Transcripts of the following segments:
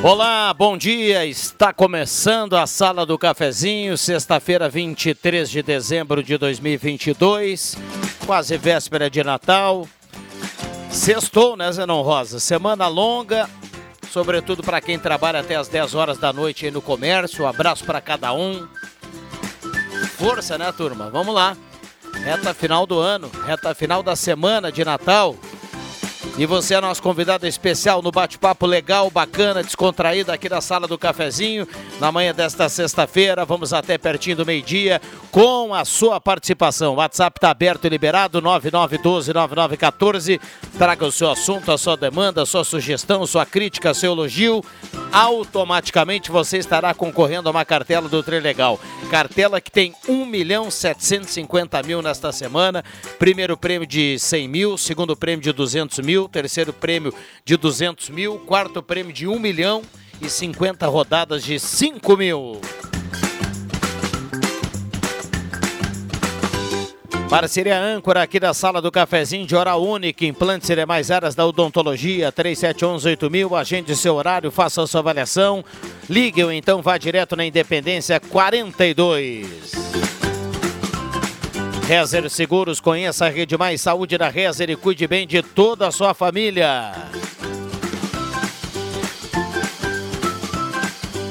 Olá, bom dia. Está começando a Sala do Cafezinho, sexta-feira, 23 de dezembro de 2022, quase véspera de Natal. Sextou, né, Zenon Rosa? Semana longa, sobretudo para quem trabalha até as 10 horas da noite aí no comércio. Um abraço para cada um. Força, né, turma? Vamos lá. Reta final do ano, reta final da semana de Natal. E você é nosso convidado especial no bate-papo legal, bacana, descontraído aqui da sala do cafezinho. Na manhã desta sexta-feira, vamos até pertinho do meio-dia com a sua participação. O WhatsApp está aberto e liberado, 9912-9914. Traga o seu assunto, a sua demanda, a sua sugestão, sua crítica, seu elogio. Automaticamente você estará concorrendo a uma cartela do Trilegal. Cartela que tem 1 milhão 750 mil nesta semana. Primeiro prêmio de 100 mil, segundo prêmio de 200 mil, terceiro prêmio de 200 mil, quarto prêmio de 1 milhão e 50 rodadas de 5 mil. Parceria âncora aqui da sala do cafezinho de hora única, implantes e demais áreas da odontologia, 3711-8000, agende seu horário, faça a sua avaliação. Ligue ou então vá direto na Independência 42. Rezer Seguros, conheça a Rede Mais Saúde da Rezer e cuide bem de toda a sua família.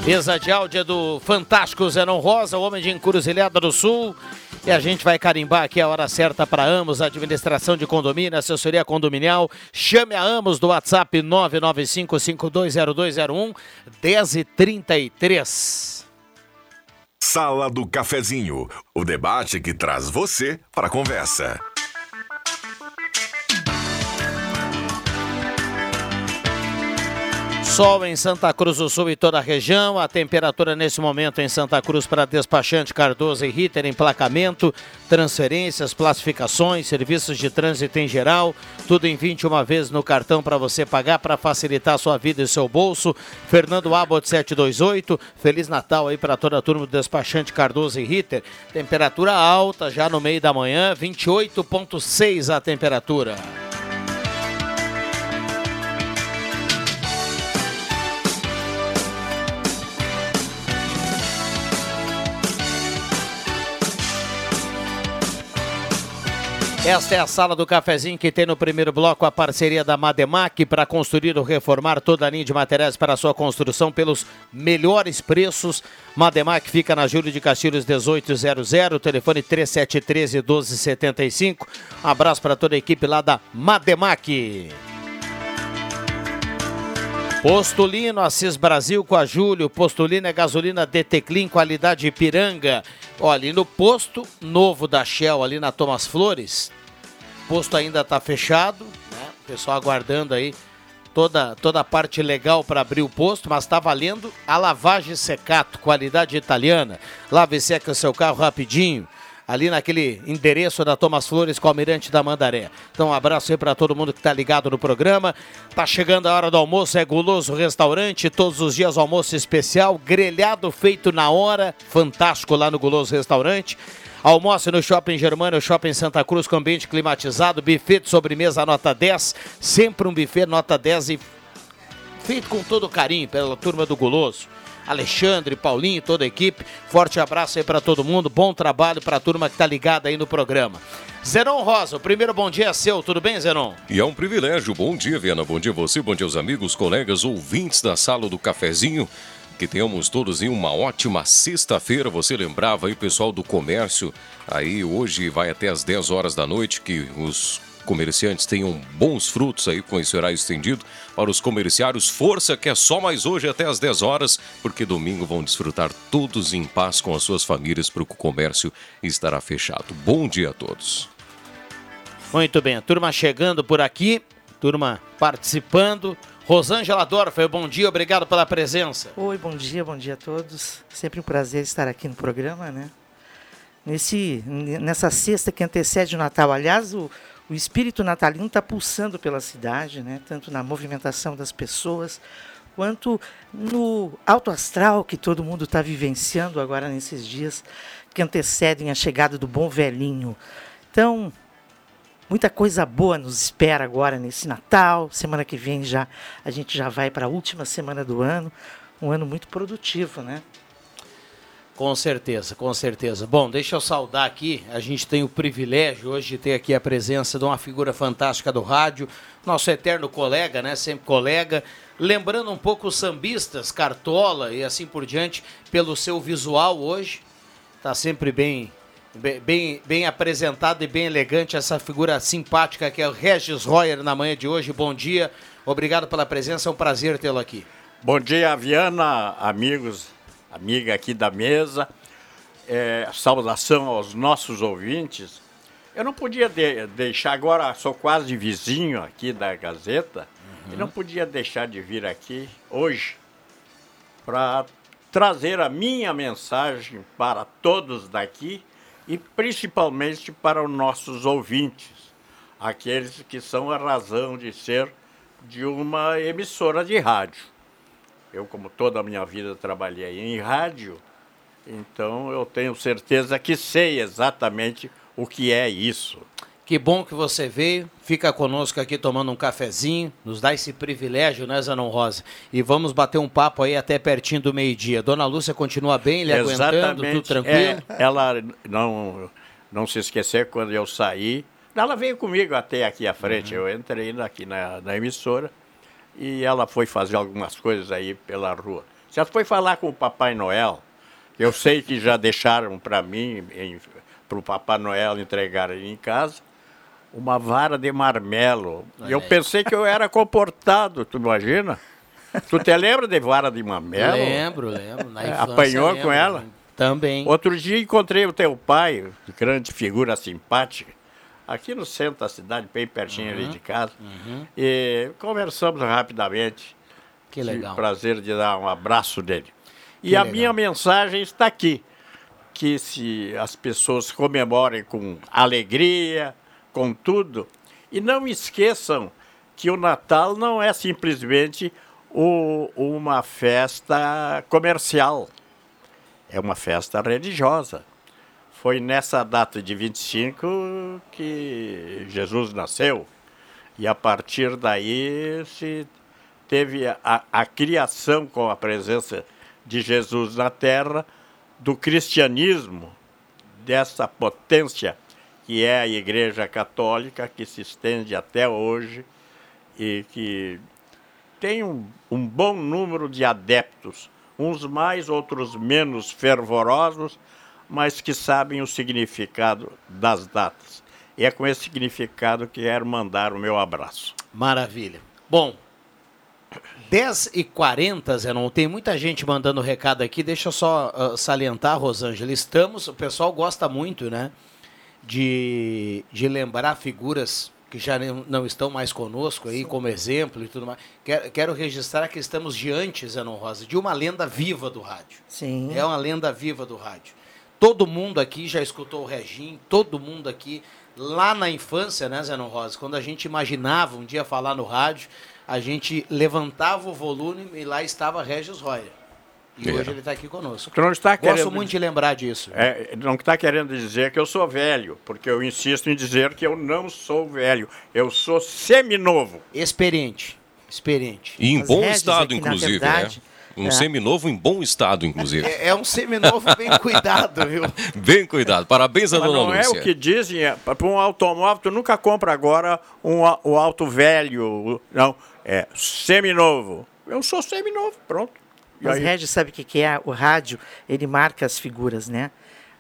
Mesa de áudio é do Fantástico Zenon Rosa, homem de Encruzilhada do Sul. E a gente vai carimbar aqui a hora certa para Amos, administração de condomínio, assessoria condominial. Chame a Amos do WhatsApp 995520201 1033. Sala do Cafezinho, o debate que traz você para a conversa. Sol em Santa Cruz do Sul e toda a região. A temperatura nesse momento em Santa Cruz para despachante Cardoso e Ritter, emplacamento, transferências, classificações, serviços de trânsito em geral. Tudo em 21 vezes no cartão para você pagar para facilitar a sua vida e seu bolso. Fernando Abbott 728. Feliz Natal aí para toda a turma do despachante Cardoso e Ritter. Temperatura alta já no meio da manhã, 28,6 a temperatura. Esta é a sala do cafezinho que tem no primeiro bloco a parceria da Mademac para construir ou reformar toda a linha de materiais para sua construção pelos melhores preços. Mademac fica na Júlio de Castilhos 1800, telefone 3713 1275. Um abraço para toda a equipe lá da Mademac. Postulino Assis Brasil com a Júlio. Postulino é gasolina DT Clean, qualidade Ipiranga. Olha, e no posto novo da Shell, ali na Thomas Flores, posto ainda está fechado, né? O pessoal aguardando aí toda, toda a parte legal para abrir o posto, mas está valendo a lavagem secato, qualidade italiana. Lave e seca o seu carro rapidinho ali naquele endereço da Thomas Flores com o Almirante da Mandaré. Então, um abraço aí para todo mundo que está ligado no programa. Tá chegando a hora do almoço, é Guloso Restaurante, todos os dias almoço especial, grelhado feito na hora, fantástico lá no Guloso Restaurante. Almoce no Shopping Germano, Shopping Santa Cruz com ambiente climatizado, buffet de sobremesa nota 10, sempre um buffet nota 10 e feito com todo carinho pela turma do Guloso. Alexandre, Paulinho, toda a equipe. Forte abraço aí para todo mundo. Bom trabalho para a turma que está ligada aí no programa. Zenon Rosa, o primeiro bom dia é seu, tudo bem, Zenon? E é um privilégio. Bom dia, Viana. Bom dia você, bom dia aos amigos, colegas, ouvintes da sala do cafezinho. Que tenhamos todos em uma ótima sexta-feira. Você lembrava aí, pessoal do comércio, aí hoje vai até as 10 horas da noite, que os comerciantes tenham bons frutos aí com esse horário estendido. Para os comerciários, força que é só mais hoje até as 10 horas, porque domingo vão desfrutar todos em paz com as suas famílias, porque o comércio estará fechado. Bom dia a todos. Muito bem, turma chegando por aqui, turma participando. Rosângela Dorfer, bom dia, obrigado pela presença. Oi, bom dia, bom dia a todos. Sempre um prazer estar aqui no programa, né? Nesse, nessa sexta que antecede o Natal. Aliás, o, o espírito natalino está pulsando pela cidade, né? Tanto na movimentação das pessoas, quanto no alto astral que todo mundo está vivenciando agora nesses dias que antecedem a chegada do bom velhinho. Então, Muita coisa boa nos espera agora nesse Natal. Semana que vem já a gente já vai para a última semana do ano. Um ano muito produtivo, né? Com certeza, com certeza. Bom, deixa eu saudar aqui. A gente tem o privilégio hoje de ter aqui a presença de uma figura fantástica do rádio, nosso eterno colega, né? Sempre colega. Lembrando um pouco os sambistas, Cartola e assim por diante, pelo seu visual hoje. Tá sempre bem Bem, bem, apresentado e bem elegante essa figura simpática que é o Regis Royer na manhã de hoje. Bom dia, obrigado pela presença, é um prazer tê-lo aqui. Bom dia, Viana, amigos, amiga aqui da mesa. É, saudação aos nossos ouvintes. Eu não podia de, deixar, agora sou quase vizinho aqui da Gazeta, uhum. e não podia deixar de vir aqui hoje para trazer a minha mensagem para todos daqui e principalmente para os nossos ouvintes, aqueles que são a razão de ser de uma emissora de rádio. Eu, como toda a minha vida, trabalhei em rádio, então eu tenho certeza que sei exatamente o que é isso. Que bom que você veio, fica conosco aqui tomando um cafezinho, nos dá esse privilégio, né, Zanon Rosa? E vamos bater um papo aí até pertinho do meio-dia. Dona Lúcia continua bem, ele Exatamente. aguentando, tudo tranquilo? É, ela não, não se esquecer quando eu saí, ela veio comigo até aqui à frente, uhum. eu entrei aqui na, na emissora e ela foi fazer algumas coisas aí pela rua. Você foi falar com o Papai Noel, eu sei que já deixaram para mim, para o Papai Noel entregar em casa, uma vara de marmelo. E eu pensei que eu era comportado, tu imagina? Tu te lembra de vara de marmelo? Lembro, lembro. Infância, Apanhou lembro. com ela? Também. Outro dia encontrei o teu pai, grande figura simpática, aqui no centro da cidade, bem pertinho uhum, ali de casa. Uhum. E conversamos rapidamente. Que legal. prazer de dar um abraço dele. E que a legal. minha mensagem está aqui. Que se as pessoas comemorem com alegria, com tudo. E não esqueçam que o Natal não é simplesmente o, uma festa comercial, é uma festa religiosa. Foi nessa data de 25 que Jesus nasceu. E a partir daí se teve a, a criação com a presença de Jesus na terra do cristianismo, dessa potência que é a Igreja Católica, que se estende até hoje e que tem um, um bom número de adeptos, uns mais, outros menos fervorosos, mas que sabem o significado das datas. E é com esse significado que quero mandar o meu abraço. Maravilha. Bom, 10 e 40 Zenon, tem muita gente mandando recado aqui. Deixa eu só uh, salientar, Rosângela. Estamos, o pessoal gosta muito, né? De, de lembrar figuras que já não estão mais conosco aí, Sim. como exemplo e tudo mais. Quero, quero registrar que estamos diante, Zenon Rosa, de uma lenda viva do rádio. Sim. É uma lenda viva do rádio. Todo mundo aqui já escutou o Regim, todo mundo aqui, lá na infância, né, Zenon Rosa, quando a gente imaginava um dia falar no rádio, a gente levantava o volume e lá estava Regis Royer. E é. hoje ele está aqui conosco. Tu não está Gosto querendo... muito de lembrar disso. É, não está querendo dizer que eu sou velho, porque eu insisto em dizer que eu não sou velho. Eu sou seminovo. Experiente. Experiente. E em As bom estado, inclusive, né? verdade, né? Um é. seminovo em bom estado, inclusive. É, é um seminovo bem cuidado, viu? bem cuidado. Parabéns a Mas dona não Lúcia. Não é o que dizem, é, para um automóvel, tu nunca compra agora um, o auto velho, não, é seminovo. Eu sou seminovo, pronto. Mas Regis sabe o que, que é? O rádio, ele marca as figuras, né?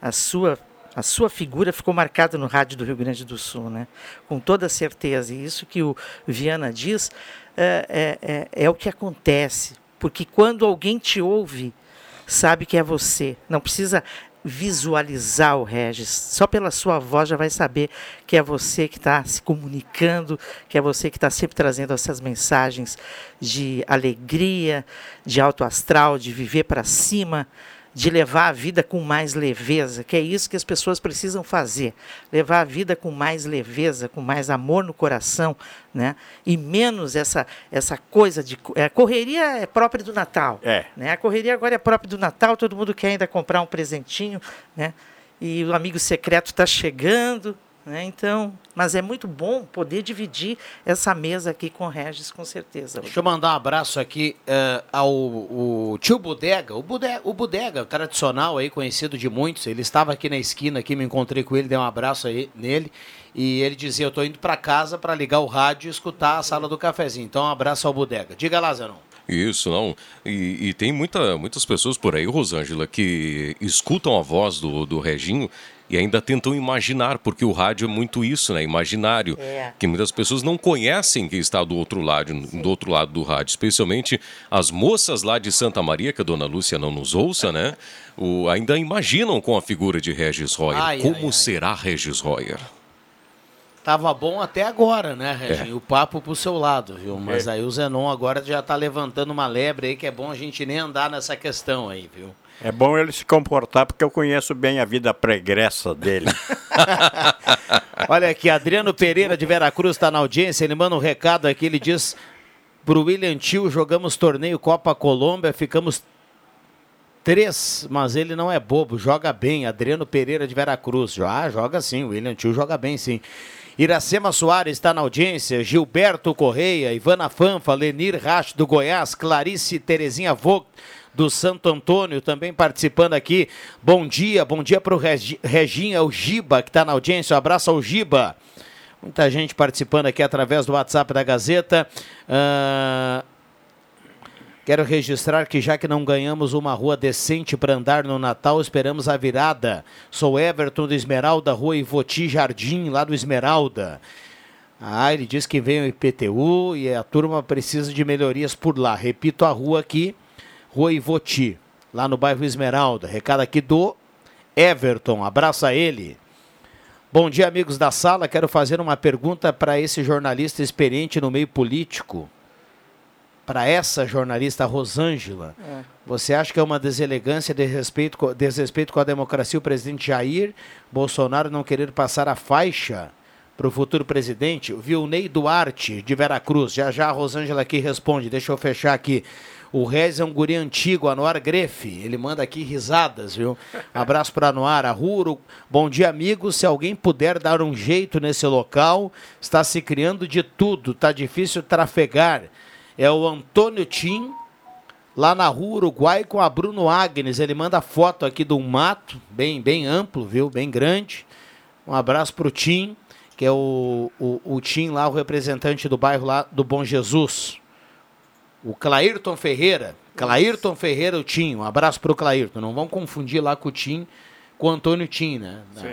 A sua a sua figura ficou marcada no rádio do Rio Grande do Sul, né? com toda certeza. E isso que o Viana diz é, é, é, é o que acontece. Porque quando alguém te ouve, sabe que é você. Não precisa visualizar o Regis. Só pela sua voz já vai saber que é você que está se comunicando, que é você que está sempre trazendo essas mensagens de alegria, de alto astral, de viver para cima, de levar a vida com mais leveza, que é isso que as pessoas precisam fazer, levar a vida com mais leveza, com mais amor no coração, né? E menos essa essa coisa de é, correria é própria do Natal, é. né? A correria agora é própria do Natal, todo mundo quer ainda comprar um presentinho, né? E o amigo secreto está chegando, né? Então, mas é muito bom poder dividir essa mesa aqui com o Regis, com certeza. Deixa eu mandar um abraço aqui uh, ao o tio Bodega, o Bodega, o Bodega, tradicional aí, conhecido de muitos. Ele estava aqui na esquina, aqui me encontrei com ele, dei um abraço aí nele. E ele dizia: Eu estou indo para casa para ligar o rádio e escutar a sala do cafezinho. Então, um abraço ao Bodega. Diga lá, Zenon. Isso, não. E, e, tem muita, muitas pessoas por aí, Rosângela, que escutam a voz do, do Reginho e ainda tentam imaginar, porque o rádio é muito isso, né? Imaginário. É. Que muitas pessoas não conhecem quem está do outro lado, do outro lado do rádio, especialmente as moças lá de Santa Maria, que a dona Lúcia não nos ouça, né? O, ainda imaginam com a figura de Regis Royer. Ai, Como ai, ai. será Regis Royer? Tava bom até agora, né, Reginho? É. O papo pro seu lado, viu? Mas é. aí o Zenon agora já tá levantando uma lebre aí que é bom a gente nem andar nessa questão aí, viu? É bom ele se comportar porque eu conheço bem a vida pregressa dele. Olha aqui, Adriano Pereira de Veracruz está na audiência, ele manda um recado aqui, ele diz pro William Tio, jogamos torneio Copa Colômbia, ficamos três, mas ele não é bobo, joga bem. Adriano Pereira de Veracruz. Ah, joga sim, William Tio joga bem sim. Iracema Soares está na audiência, Gilberto Correia, Ivana Fanfa, Lenir Racho do Goiás, Clarice Terezinha Vogt do Santo Antônio, também participando aqui. Bom dia, bom dia para o Reginha, o Giba, que está na audiência. Um abraço ao Giba. Muita gente participando aqui através do WhatsApp da Gazeta. Uh, quero registrar que já que não ganhamos uma rua decente para andar no Natal, esperamos a virada. Sou Everton do Esmeralda, rua Ivoti Jardim, lá do Esmeralda. Ah, ele diz que vem o IPTU e a turma precisa de melhorias por lá. Repito a rua aqui, Rua Ivoti, lá no bairro Esmeralda. Recado aqui do Everton, abraça ele. Bom dia, amigos da sala. Quero fazer uma pergunta para esse jornalista experiente no meio político. Para essa jornalista Rosângela. É. Você acha que é uma deselegância, desrespeito, desrespeito com a democracia o presidente Jair Bolsonaro não querer passar a faixa para o futuro presidente? Viu Ney Duarte, de Veracruz. Já já a Rosângela aqui responde. Deixa eu fechar aqui. O Rez é um guri antigo, Anuar Grefe. Ele manda aqui risadas, viu? Abraço para Anuar. Arruro. Bom dia, amigos. Se alguém puder dar um jeito nesse local, está se criando de tudo. Tá difícil trafegar. É o Antônio Tim, lá na rua Uruguai, com a Bruno Agnes. Ele manda foto aqui um mato, bem, bem amplo, viu? Bem grande. Um abraço para o Tim, que é o, o, o Tim lá, o representante do bairro lá do Bom Jesus. O Clairton Ferreira. Clairton Ferreira, o Tim. Um abraço para o Clairton. Não vão confundir lá com o Tim, com o Antônio Tim, né? Da,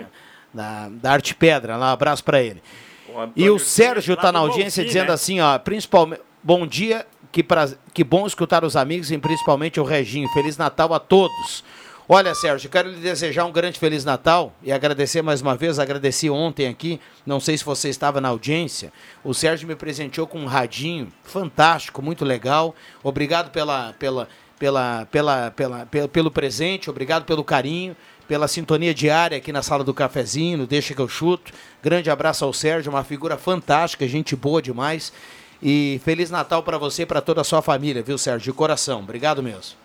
da, da Arte Pedra. Lá, um abraço para ele. O e o Sérgio está na audiência dizendo né? assim, ó, principalmente, bom dia, que, pra, que bom escutar os amigos e principalmente o Reginho. Feliz Natal a todos. Olha, Sérgio, quero lhe desejar um grande Feliz Natal e agradecer mais uma vez. Agradeci ontem aqui, não sei se você estava na audiência. O Sérgio me presenteou com um radinho fantástico, muito legal. Obrigado pela, pela, pela, pela, pela, pelo, pelo presente, obrigado pelo carinho, pela sintonia diária aqui na sala do cafezinho, Deixa que eu chuto. Grande abraço ao Sérgio, uma figura fantástica, gente boa demais. E Feliz Natal para você e para toda a sua família, viu, Sérgio? De coração. Obrigado mesmo.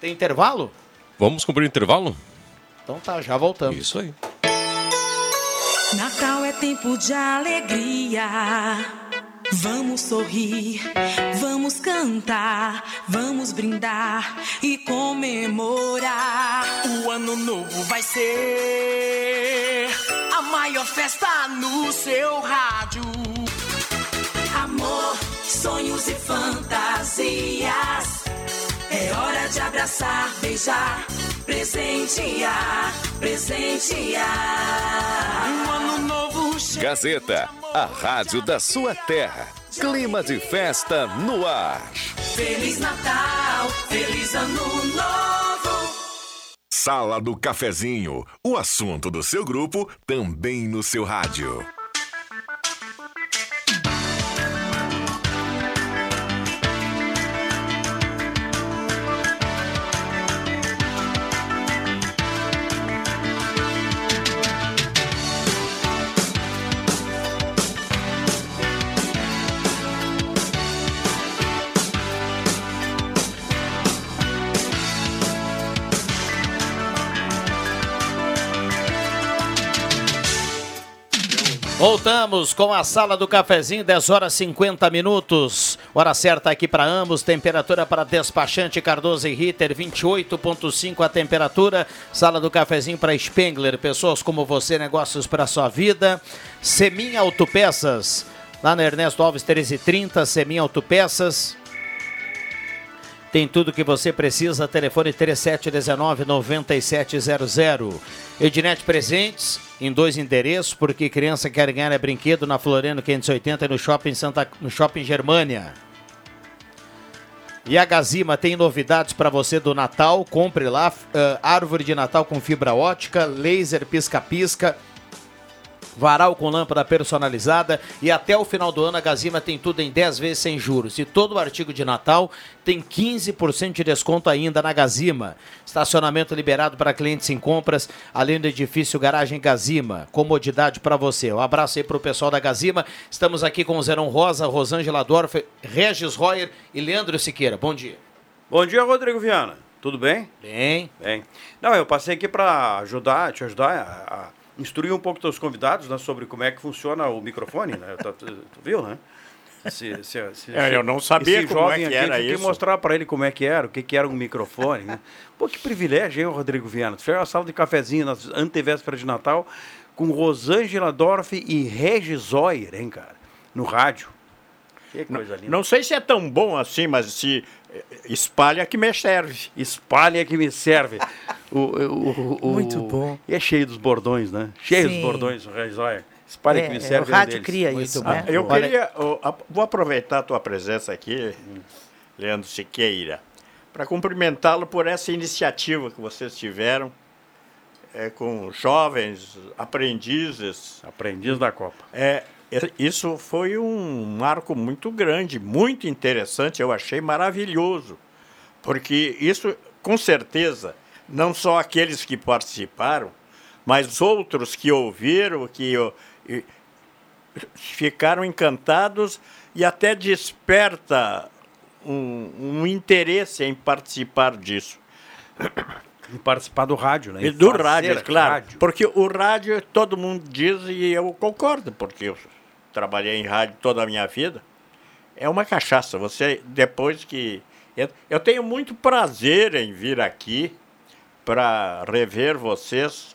Tem intervalo? Vamos cumprir o intervalo? Então tá, já voltamos. Isso aí. Natal é tempo de alegria. Vamos sorrir, vamos cantar, vamos brindar e comemorar. O ano novo vai ser a maior festa no seu rádio. Amor, sonhos e fantasias. É hora de abraçar, beijar, presentear, presentear. Um ano novo cheio Gazeta, a rádio da sua terra. Clima de festa no ar. Feliz Natal, feliz ano novo. Sala do Cafezinho, o assunto do seu grupo também no seu rádio. Voltamos com a sala do cafezinho, 10 horas 50 minutos. Hora certa aqui para ambos. Temperatura para despachante Cardoso e Ritter, 28,5 a temperatura. Sala do cafezinho para Spengler. Pessoas como você, negócios para sua vida. Semin Autopeças. Lá na Ernesto Alves 1330, Semin Autopeças. Tem tudo que você precisa. Telefone 3719-9700. Ednet Presentes, em dois endereços, porque criança quer ganhar é brinquedo na Floriano 580 e no Shopping, Santa, no Shopping Germânia. E a Gazima tem novidades para você do Natal. Compre lá uh, árvore de Natal com fibra ótica, laser pisca-pisca varal com lâmpada personalizada e até o final do ano a Gazima tem tudo em 10 vezes sem juros. E todo o artigo de Natal tem 15% de desconto ainda na Gazima. Estacionamento liberado para clientes em compras, além do edifício Garagem Gazima. Comodidade para você. Um abraço aí para o pessoal da Gazima. Estamos aqui com o Zerão Rosa, Rosângela Dorf, Regis Royer e Leandro Siqueira. Bom dia. Bom dia, Rodrigo Viana. Tudo bem? Bem. Bem. Não, eu passei aqui para ajudar, te ajudar a instruir um pouco teus convidados né, sobre como é que funciona o microfone, né? Tu, tu, tu viu, né? Se, se, se, é, eu não sabia como é que era isso. que mostrar para ele como é que era, o que, que era um microfone. Né? Pô, que privilégio, hein, Rodrigo Viana? Tu fez uma sala de cafezinho na antevéspera de Natal com Rosângela Dorf e Regis Zoyer, hein, cara? No rádio. Que coisa linda. Não sei se é tão bom assim, mas se espalha que me serve. Espalha que me serve. o, o, o, Muito bom. E é cheio dos bordões, né? Cheio Sim. dos bordões, o Reis Olha. Espalha é, que me serve. O rádio um cria Muito isso, né? Eu Olha... queria. vou aproveitar a tua presença aqui, Leandro Siqueira, para cumprimentá-lo por essa iniciativa que vocês tiveram. É, com jovens aprendizes. Aprendiz da Copa. É, isso foi um marco muito grande, muito interessante, eu achei maravilhoso. Porque isso, com certeza, não só aqueles que participaram, mas outros que ouviram, que ficaram encantados e até desperta um, um interesse em participar disso. Em participar do rádio, né? E do rádio, claro. Rádio. Porque o rádio, todo mundo diz, e eu concordo, porque trabalhei em rádio toda a minha vida, é uma cachaça. Você, depois que. Eu, tenho muito prazer em vir aqui para rever vocês,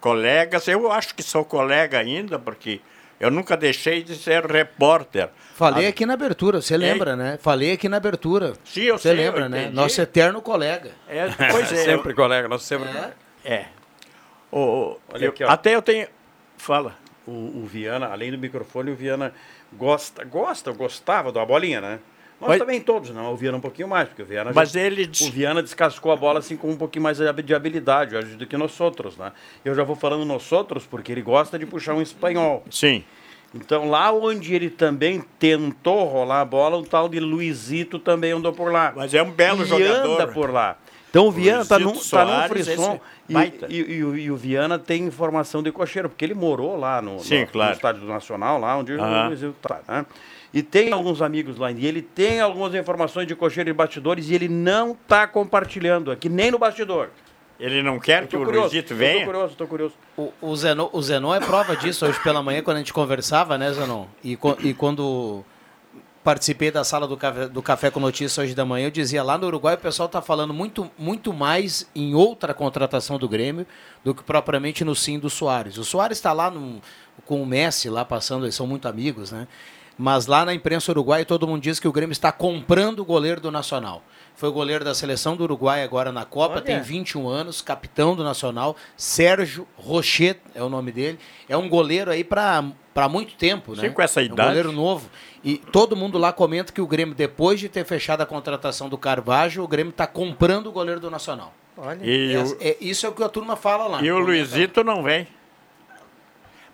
colegas. Eu acho que sou colega ainda, porque eu nunca deixei de ser repórter. Falei aqui na abertura, você lembra, né? Falei aqui na abertura. Sim, eu Você lembra, eu né? Nosso eterno colega. É, pois é. sempre colega, nosso sempre. É. é. O, eu, aqui, até eu tenho. Fala o, o, Viana, além do microfone, o Viana gosta, gosta, gostava da bolinha, né? Nós mas, também todos, não. O Viana um pouquinho mais, porque o Viana. Mas já, ele. O Viana descascou a bola assim com um pouquinho mais de habilidade hoje do que nós outros, né? Eu já vou falando nós outros porque ele gosta de puxar um espanhol. Sim. Então lá onde ele também tentou rolar a bola, um tal de Luizito também andou por lá. Mas é um belo e jogador. anda por lá. Então o Viana está num, tá num frisson. E, e, e, e, o Viana tem informação de cocheiro, porque ele morou lá no, Sim, no, claro. no Estádio Nacional, lá onde uhum. o Luizito está. Né? e tem alguns amigos lá, e ele tem algumas informações de cocheiro e bastidores, e ele não está compartilhando aqui, nem no bastidor. Ele não quer que o curioso, Luizito venha? Tô curioso, tô curioso. O, o, Zenon, o Zenon é prova disso hoje pela manhã, quando a gente conversava, né, Zenon? E, e quando participei da sala do café, do café com Notícias hoje da manhã, eu dizia, lá no Uruguai o pessoal está falando muito, muito mais em outra contratação do Grêmio do que propriamente no sim do Soares. O Soares está lá no- com o Messi, lá passando, eles são muito amigos, né? Mas lá na imprensa uruguaia todo mundo diz que o Grêmio está comprando o goleiro do Nacional. Foi o goleiro da seleção do Uruguai agora na Copa, Olha. tem 21 anos, capitão do Nacional, Sérgio Rocher é o nome dele. É um goleiro aí para muito tempo, né? Sim, com essa É um idade. goleiro novo. E todo mundo lá comenta que o Grêmio, depois de ter fechado a contratação do Carvalho, o Grêmio está comprando o goleiro do Nacional. Olha. E, É- o, é- isso é o que a turma fala lá. e o. Luizito não vem.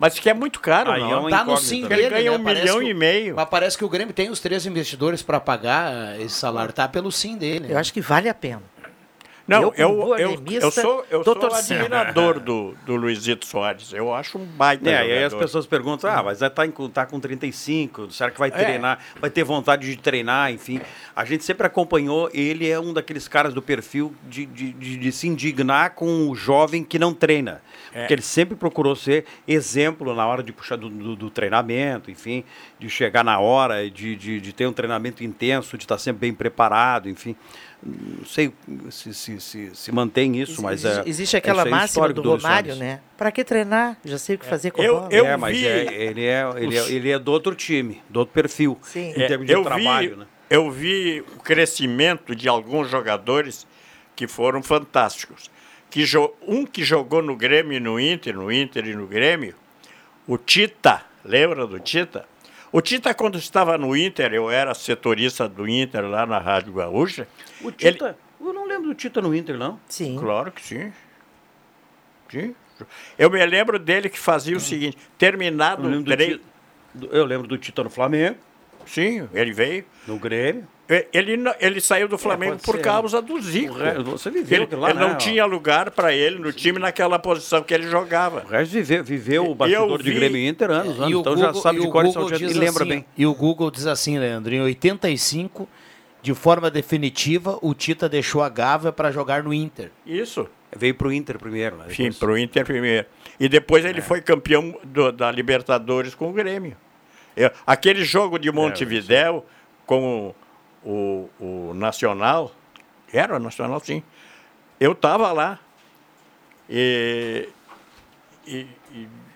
Mas que é muito caro, Aí não. é uma Tá no sim Ele dele, ganha né? um Parece milhão o- e meio. Mas parece que o Grêmio tem os três investidores para pagar esse salário. Tá pelo sim dele. Eu acho que vale a pena. Não, Eu, eu, eu, eu, sou, eu tô sou admirador do, do Luizito Soares. Eu acho um baita É, e aí as jogador. pessoas perguntam, ah, mas tá, em, tá com 35, será que vai É. treinar, vai ter vontade de treinar, enfim. A gente sempre acompanhou, ele é um daqueles caras do perfil de, de, de- de se indignar com o jovem que não treina. É. Porque ele sempre procurou ser exemplo na hora de puxar do, do- do treinamento, enfim, de chegar na hora, de, de, de ter um treinamento intenso, de estar sempre bem preparado, enfim. Não sei se, se, se, se mantém isso, mas existe, é. existe aquela é máxima do Romário, né? Pra que treinar? Já sei o que fazer com Eu- a bola. eu- é, mas vi é, ele, é, ele, é, ele é do outro time, do outro perfil, Sim. em É, termos de eu trabalho. vi, né? Eu vi o crescimento de alguns jogadores que foram fantásticos. Que jo- um que jogou no Grêmio e no Inter, no Inter e no Grêmio, o Tita, lembra do Tita? O Tita, quando estava no Inter, eu era setorista do Inter lá na Rádio Gaúcha. O ele- Tita, eu não lembro do Tita no Inter, não. Sim. Claro que sim. Sim. Eu me lembro dele que fazia o seguinte: terminado Eu o lembro, do treino. Eu lembro do Tita no Flamengo, Sim, ele veio. no Grêmio. E- Ele, ele saiu do Flamengo pode por ser. causa do Zico. O re- Você viveu Ele, lá, ele né? não tinha lugar para ele no time naquela posição que ele jogava. O resto viveu, viveu E o bastidor eu de vi- Grêmio e Inter anos, anos o então já Google- sabe e de o e salteado e diz lembra assim- bem. E o Google diz assim, Leandro, em 85, de forma definitiva, o Tita deixou a Gávea para jogar no Inter. Isso. Veio pro Inter primeiro, né? Sim, para o Inter primeiro. E depois É. ele foi campeão do- da Libertadores com o Grêmio. É, aquele jogo de Montevidéu com o, o Nacional, era Nacional, sim. Eu estava lá. E, e-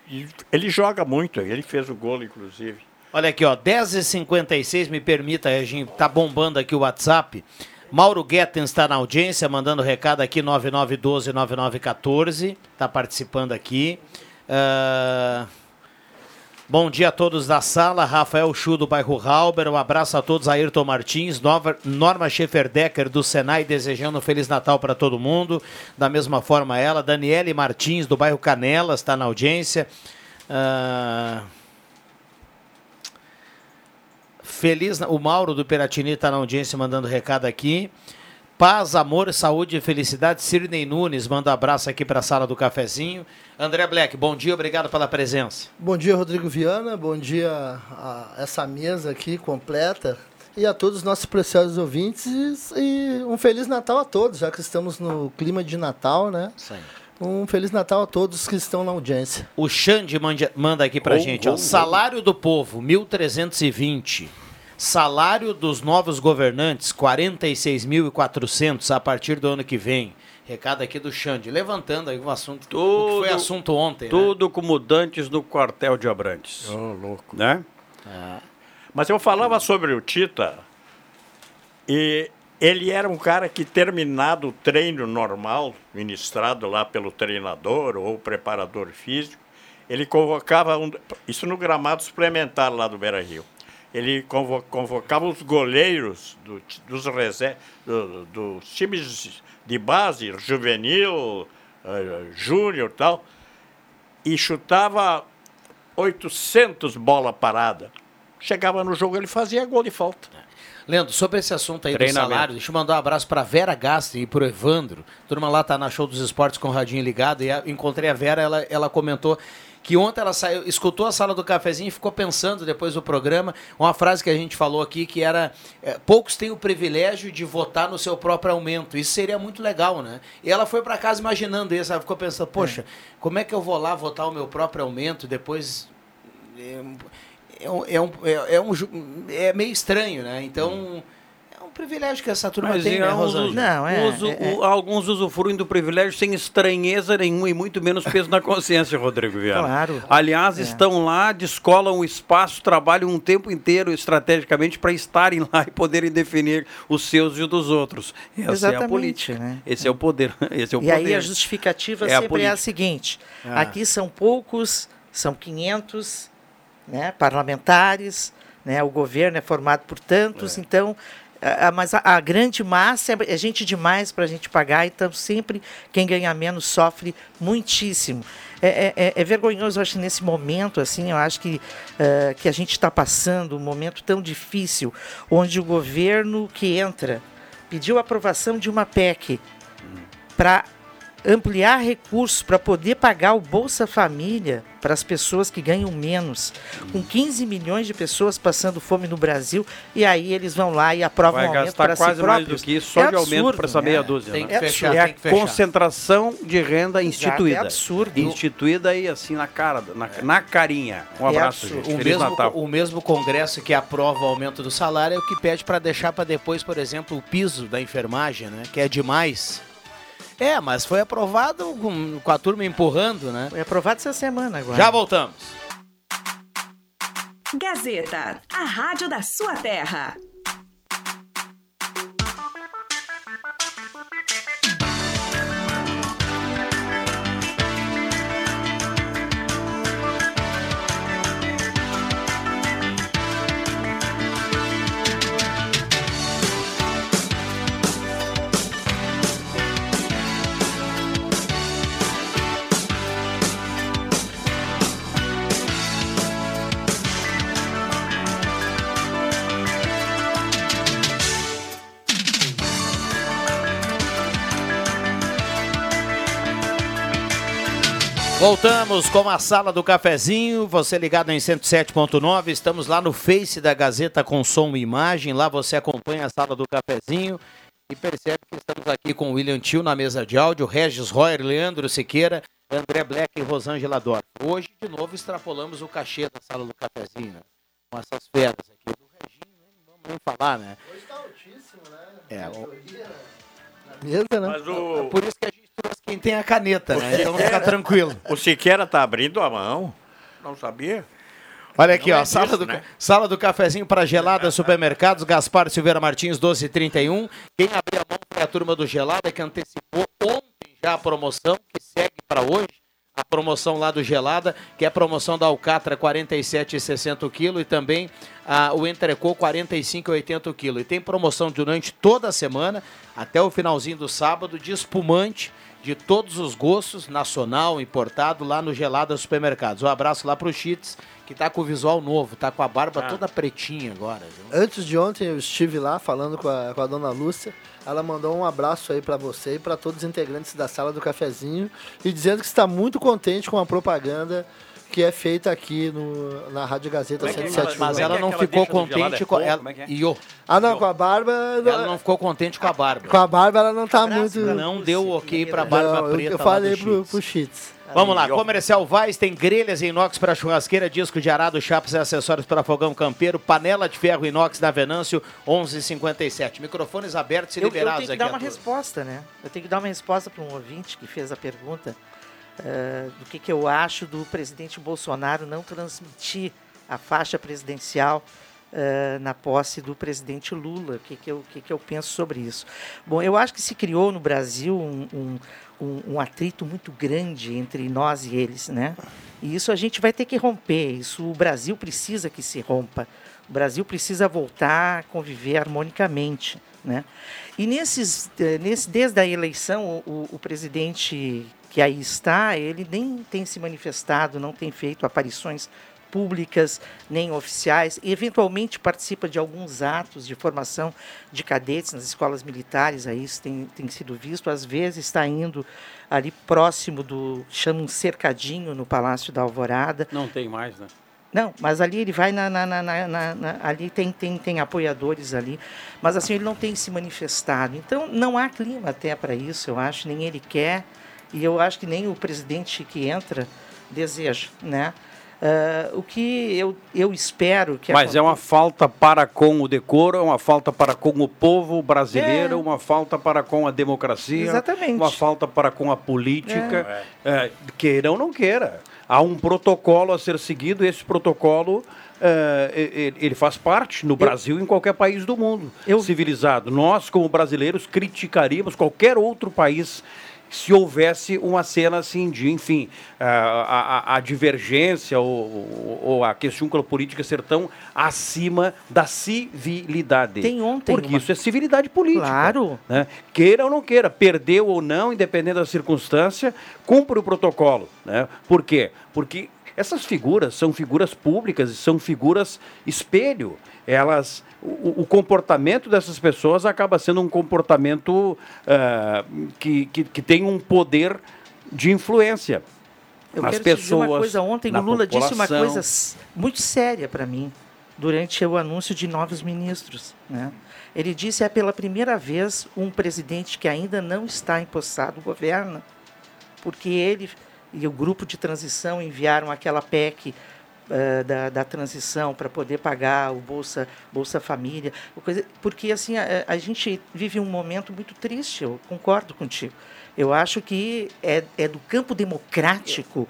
e- ele joga muito, ele fez o gol, inclusive. Olha aqui, ó, 10h56, me permita, Reginho, tá bombando aqui o WhatsApp. Mauro Guetten está na audiência, mandando recado aqui, 9912-9914, tá participando aqui. Ah, Bom dia a todos da sala, Rafael Chu do bairro Halber, um abraço a todos, Ayrton Martins, Nova- Norma Schefferdecker do Senai, desejando um Feliz Natal para todo mundo, da mesma forma ela, Daniele Martins do bairro Canelas está na audiência. Ah, Feliz, o Mauro do Peratini está na audiência mandando recado aqui. Paz, amor, saúde e felicidade. Sirnei Nunes manda um abraço aqui para a sala do cafezinho. André Black, bom dia, obrigado pela presença. Bom dia, Rodrigo Viana. Bom dia a essa mesa aqui completa. E a todos os nossos preciosos ouvintes. E um Feliz Natal a todos, já que estamos no clima de Natal, né? Um Feliz Natal a todos que estão na audiência. O Xande manda, manda aqui pra Gol, gente, ó. gol, Salário do povo, 1.320. Salário dos novos governantes, 46.400 a partir do ano que vem. Recado aqui do Xande, levantando aí o assunto, o que foi Tudo- assunto ontem, né? Tudo como Dantes no quartel de Abrantes. Oh, louco. Né? Mas eu falava sobre o Tita e ele era um cara que terminado o treino normal, ministrado lá pelo treinador ou preparador físico, ele convocava um, isso no gramado suplementar lá do Beira Rio. Ele convo- convocava os goleiros do dos, reser- do- dos times de base, juvenil, eh, júnior e tal, e chutava 800 bola parada. Chegava no jogo, ele fazia gol de falta. Leandro, sobre esse assunto aí do salário, deixa eu mandar um abraço pra Vera Gasti e pro Evandro. A turma lá tá na Show dos Esportes com o radinho ligado e a- encontrei a Vera, ela, ela comentou que ontem ela saiu, escutou a sala do cafezinho e ficou pensando depois do programa, uma frase que a gente falou aqui que era é, poucos têm o privilégio de votar no seu próprio aumento. Isso seria muito legal, né? E ela foi para casa imaginando isso, ela ficou pensando, poxa, como é que eu vou lá votar o meu próprio aumento depois é, é, um- é, um, é, é um é meio estranho, né? Então, é um privilégio que essa turma Mas tem, em né, Rosângela? Não, é, uso- é, é. o- alguns usufruem do privilégio sem estranheza nenhuma e muito menos peso na consciência, Rodrigo Viana. Claro. Aliás, É. estão lá, descolam o espaço, trabalham um tempo inteiro estrategicamente para estarem lá e poderem definir os seus e os dos outros. Essa é a Exatamente, política. né? Esse é o poder. Esse é o E poder. aí a justificativa É a sempre é a seguinte: Ah. aqui são poucos, são 500 né, parlamentares, né, o governo é formado por tantos, então. Mas a, a grande massa é, é gente demais para a gente pagar, então sempre quem ganha menos sofre muitíssimo. É, é- é- é vergonhoso, eu acho, nesse momento, assim, eu acho que, eh, que a gente está passando um momento tão difícil, onde o governo que entra pediu a aprovação de uma PEC para ampliar recursos para poder pagar o Bolsa Família para as pessoas que ganham menos, com 15 milhões de pessoas passando fome no Brasil, e aí eles vão lá e aprovam Vai um aumento para si quase mais do próprios. que isso só É de aumento absurdo, para essa meia né? dúzia. Tem né? que É fechar, É tem a fechar. concentração de renda instituída. é absurdo. Instituída aí assim na cara, na, na carinha. Um É abraço, absurdo. gente. O Feliz mesmo, Natal. o mesmo Congresso que aprova o aumento do salário é o que pede para deixar para depois, por exemplo, o piso da enfermagem, né? Que é demais. É, mas foi aprovado com, com a turma empurrando, né? Foi aprovado essa semana agora. Já voltamos. Gazeta, a rádio da sua terra. Voltamos com a sala do cafezinho, você ligado em 107.9, estamos lá no Face da Gazeta com som e imagem, lá você acompanha a sala do cafezinho e percebe que estamos aqui com o William Tio na mesa de áudio, Regis Royer, Leandro Siqueira, André Black e Rosângela Dor. Hoje, de novo, extrapolamos o cachê da sala do cafezinho, né? com essas feras aqui. Do Reginho, não vamos nem falar, né? Hoje tá altíssimo, né? É, o- mesa, né? Mas o, por isso que a gente trouxe quem tem a caneta, né? Então fica tranquilo. o Siqueira tá abrindo a mão. Não sabia? Olha aqui, Não ó, é sala, disso, do, né? sala do cafezinho para gelada, supermercados, Gaspar Silveira Martins, 1231. Quem abriu a mão foi a turma do Gelada, que antecipou ontem já a promoção, que segue para hoje. A promoção lá do Gelada, que é a promoção da Alcatra 47,60 o quilo e também ah, o Entrecô 45,80 o quilo. E tem promoção durante toda a semana, até o finalzinho do sábado, de espumante de todos os gostos, nacional, importado, lá no Gelada Supermercados. Um abraço lá pro Cheats, que tá com o visual novo, tá com a barba Ah. toda pretinha agora. viu? Antes de ontem eu estive lá falando com a, com a dona Lúcia. Ela mandou um abraço aí pra você e pra todos os integrantes da sala do cafezinho e dizendo que está muito contente com a propaganda que é feita aqui no, na Rádio Gazeta é que é? 107. Mas é ela que não ficou contente é com ela. É é? Iô, Ah, não, com a barba. ela não ficou contente com a barba. Com a barba ela não tá muito. Não deu o ok pra Não, barba Não, eu- preta eu lá falei do pro, Cheats. pro Cheats. Vamos lá, Comercial Vaz tem grelhas em inox para churrasqueira, disco de arado, chapas e acessórios para fogão campeiro, panela de ferro inox da Venâncio, 1157. Microfones abertos e Eu, eu liberados tenho que aqui. dar a uma todos. resposta, né? Eu tenho que dar uma resposta para um ouvinte que fez a pergunta eh, do que, que eu acho do presidente Bolsonaro não transmitir a faixa presidencial eh, na posse do presidente Lula. O que, que, eu, que, que eu penso sobre isso? Bom, eu acho que se criou no Brasil um, um, um, atrito muito grande entre nós e eles, né? E isso a gente vai ter que romper. Isso o Brasil precisa que se rompa. O Brasil precisa voltar a conviver harmonicamente, né? E nesses, eh, nesse, desde a eleição, o- o presidente que aí está, ele nem tem se manifestado, não tem feito aparições públicas nem oficiais, e eventualmente participa de alguns atos de formação de cadetes nas escolas militares, aí isso tem, tem sido visto, às vezes está indo ali próximo do, chama um cercadinho no Palácio da Alvorada. Não tem mais, né? Não, mas ali ele vai na, na, na, na- ali tem, tem, tem apoiadores ali, mas assim ele não tem se manifestado. Então não há clima até para isso, eu acho, nem ele quer e eu acho que nem o presidente que entra deseja, né? Ah, o que eu, eu espero que Mas é uma falta para com o decoro, é uma falta para com o povo brasileiro, É. uma falta para com a democracia, Exatamente. uma falta para com a política. É, queira ou não queira. Há um protocolo a ser seguido, esse protocolo é, e- ele faz parte no Brasil e em qualquer país do mundo civilizado. Nós, como brasileiros, criticaríamos qualquer outro país se houvesse uma cena assim de, enfim, a, a- a divergência ou, ou a questão política ser tão acima da civilidade. Tem ontem Porque uma- isso é civilidade política. Claro. né? Queira ou não queira, perdeu ou não, independente da circunstância, cumpre o protocolo. Né? Por quê? Porque essas figuras são figuras públicas são figuras espelho. Elas, o, o comportamento dessas pessoas acaba sendo um comportamento ah, que, que, que tem um poder de influência. Eu nas quero te dizer uma pessoas, coisa. Ontem o Lula disse uma coisa muito séria para mim durante o anúncio de novos ministros. Né? Ele disse é pela primeira vez um presidente que ainda não está empossado governa, porque ele e o grupo de transição enviaram aquela PEC eh, da, da transição para poder pagar o Bolsa, Bolsa Família. coisa- porque assim a, a gente vive um momento muito triste, eu concordo contigo. Eu acho que é, é do campo democrático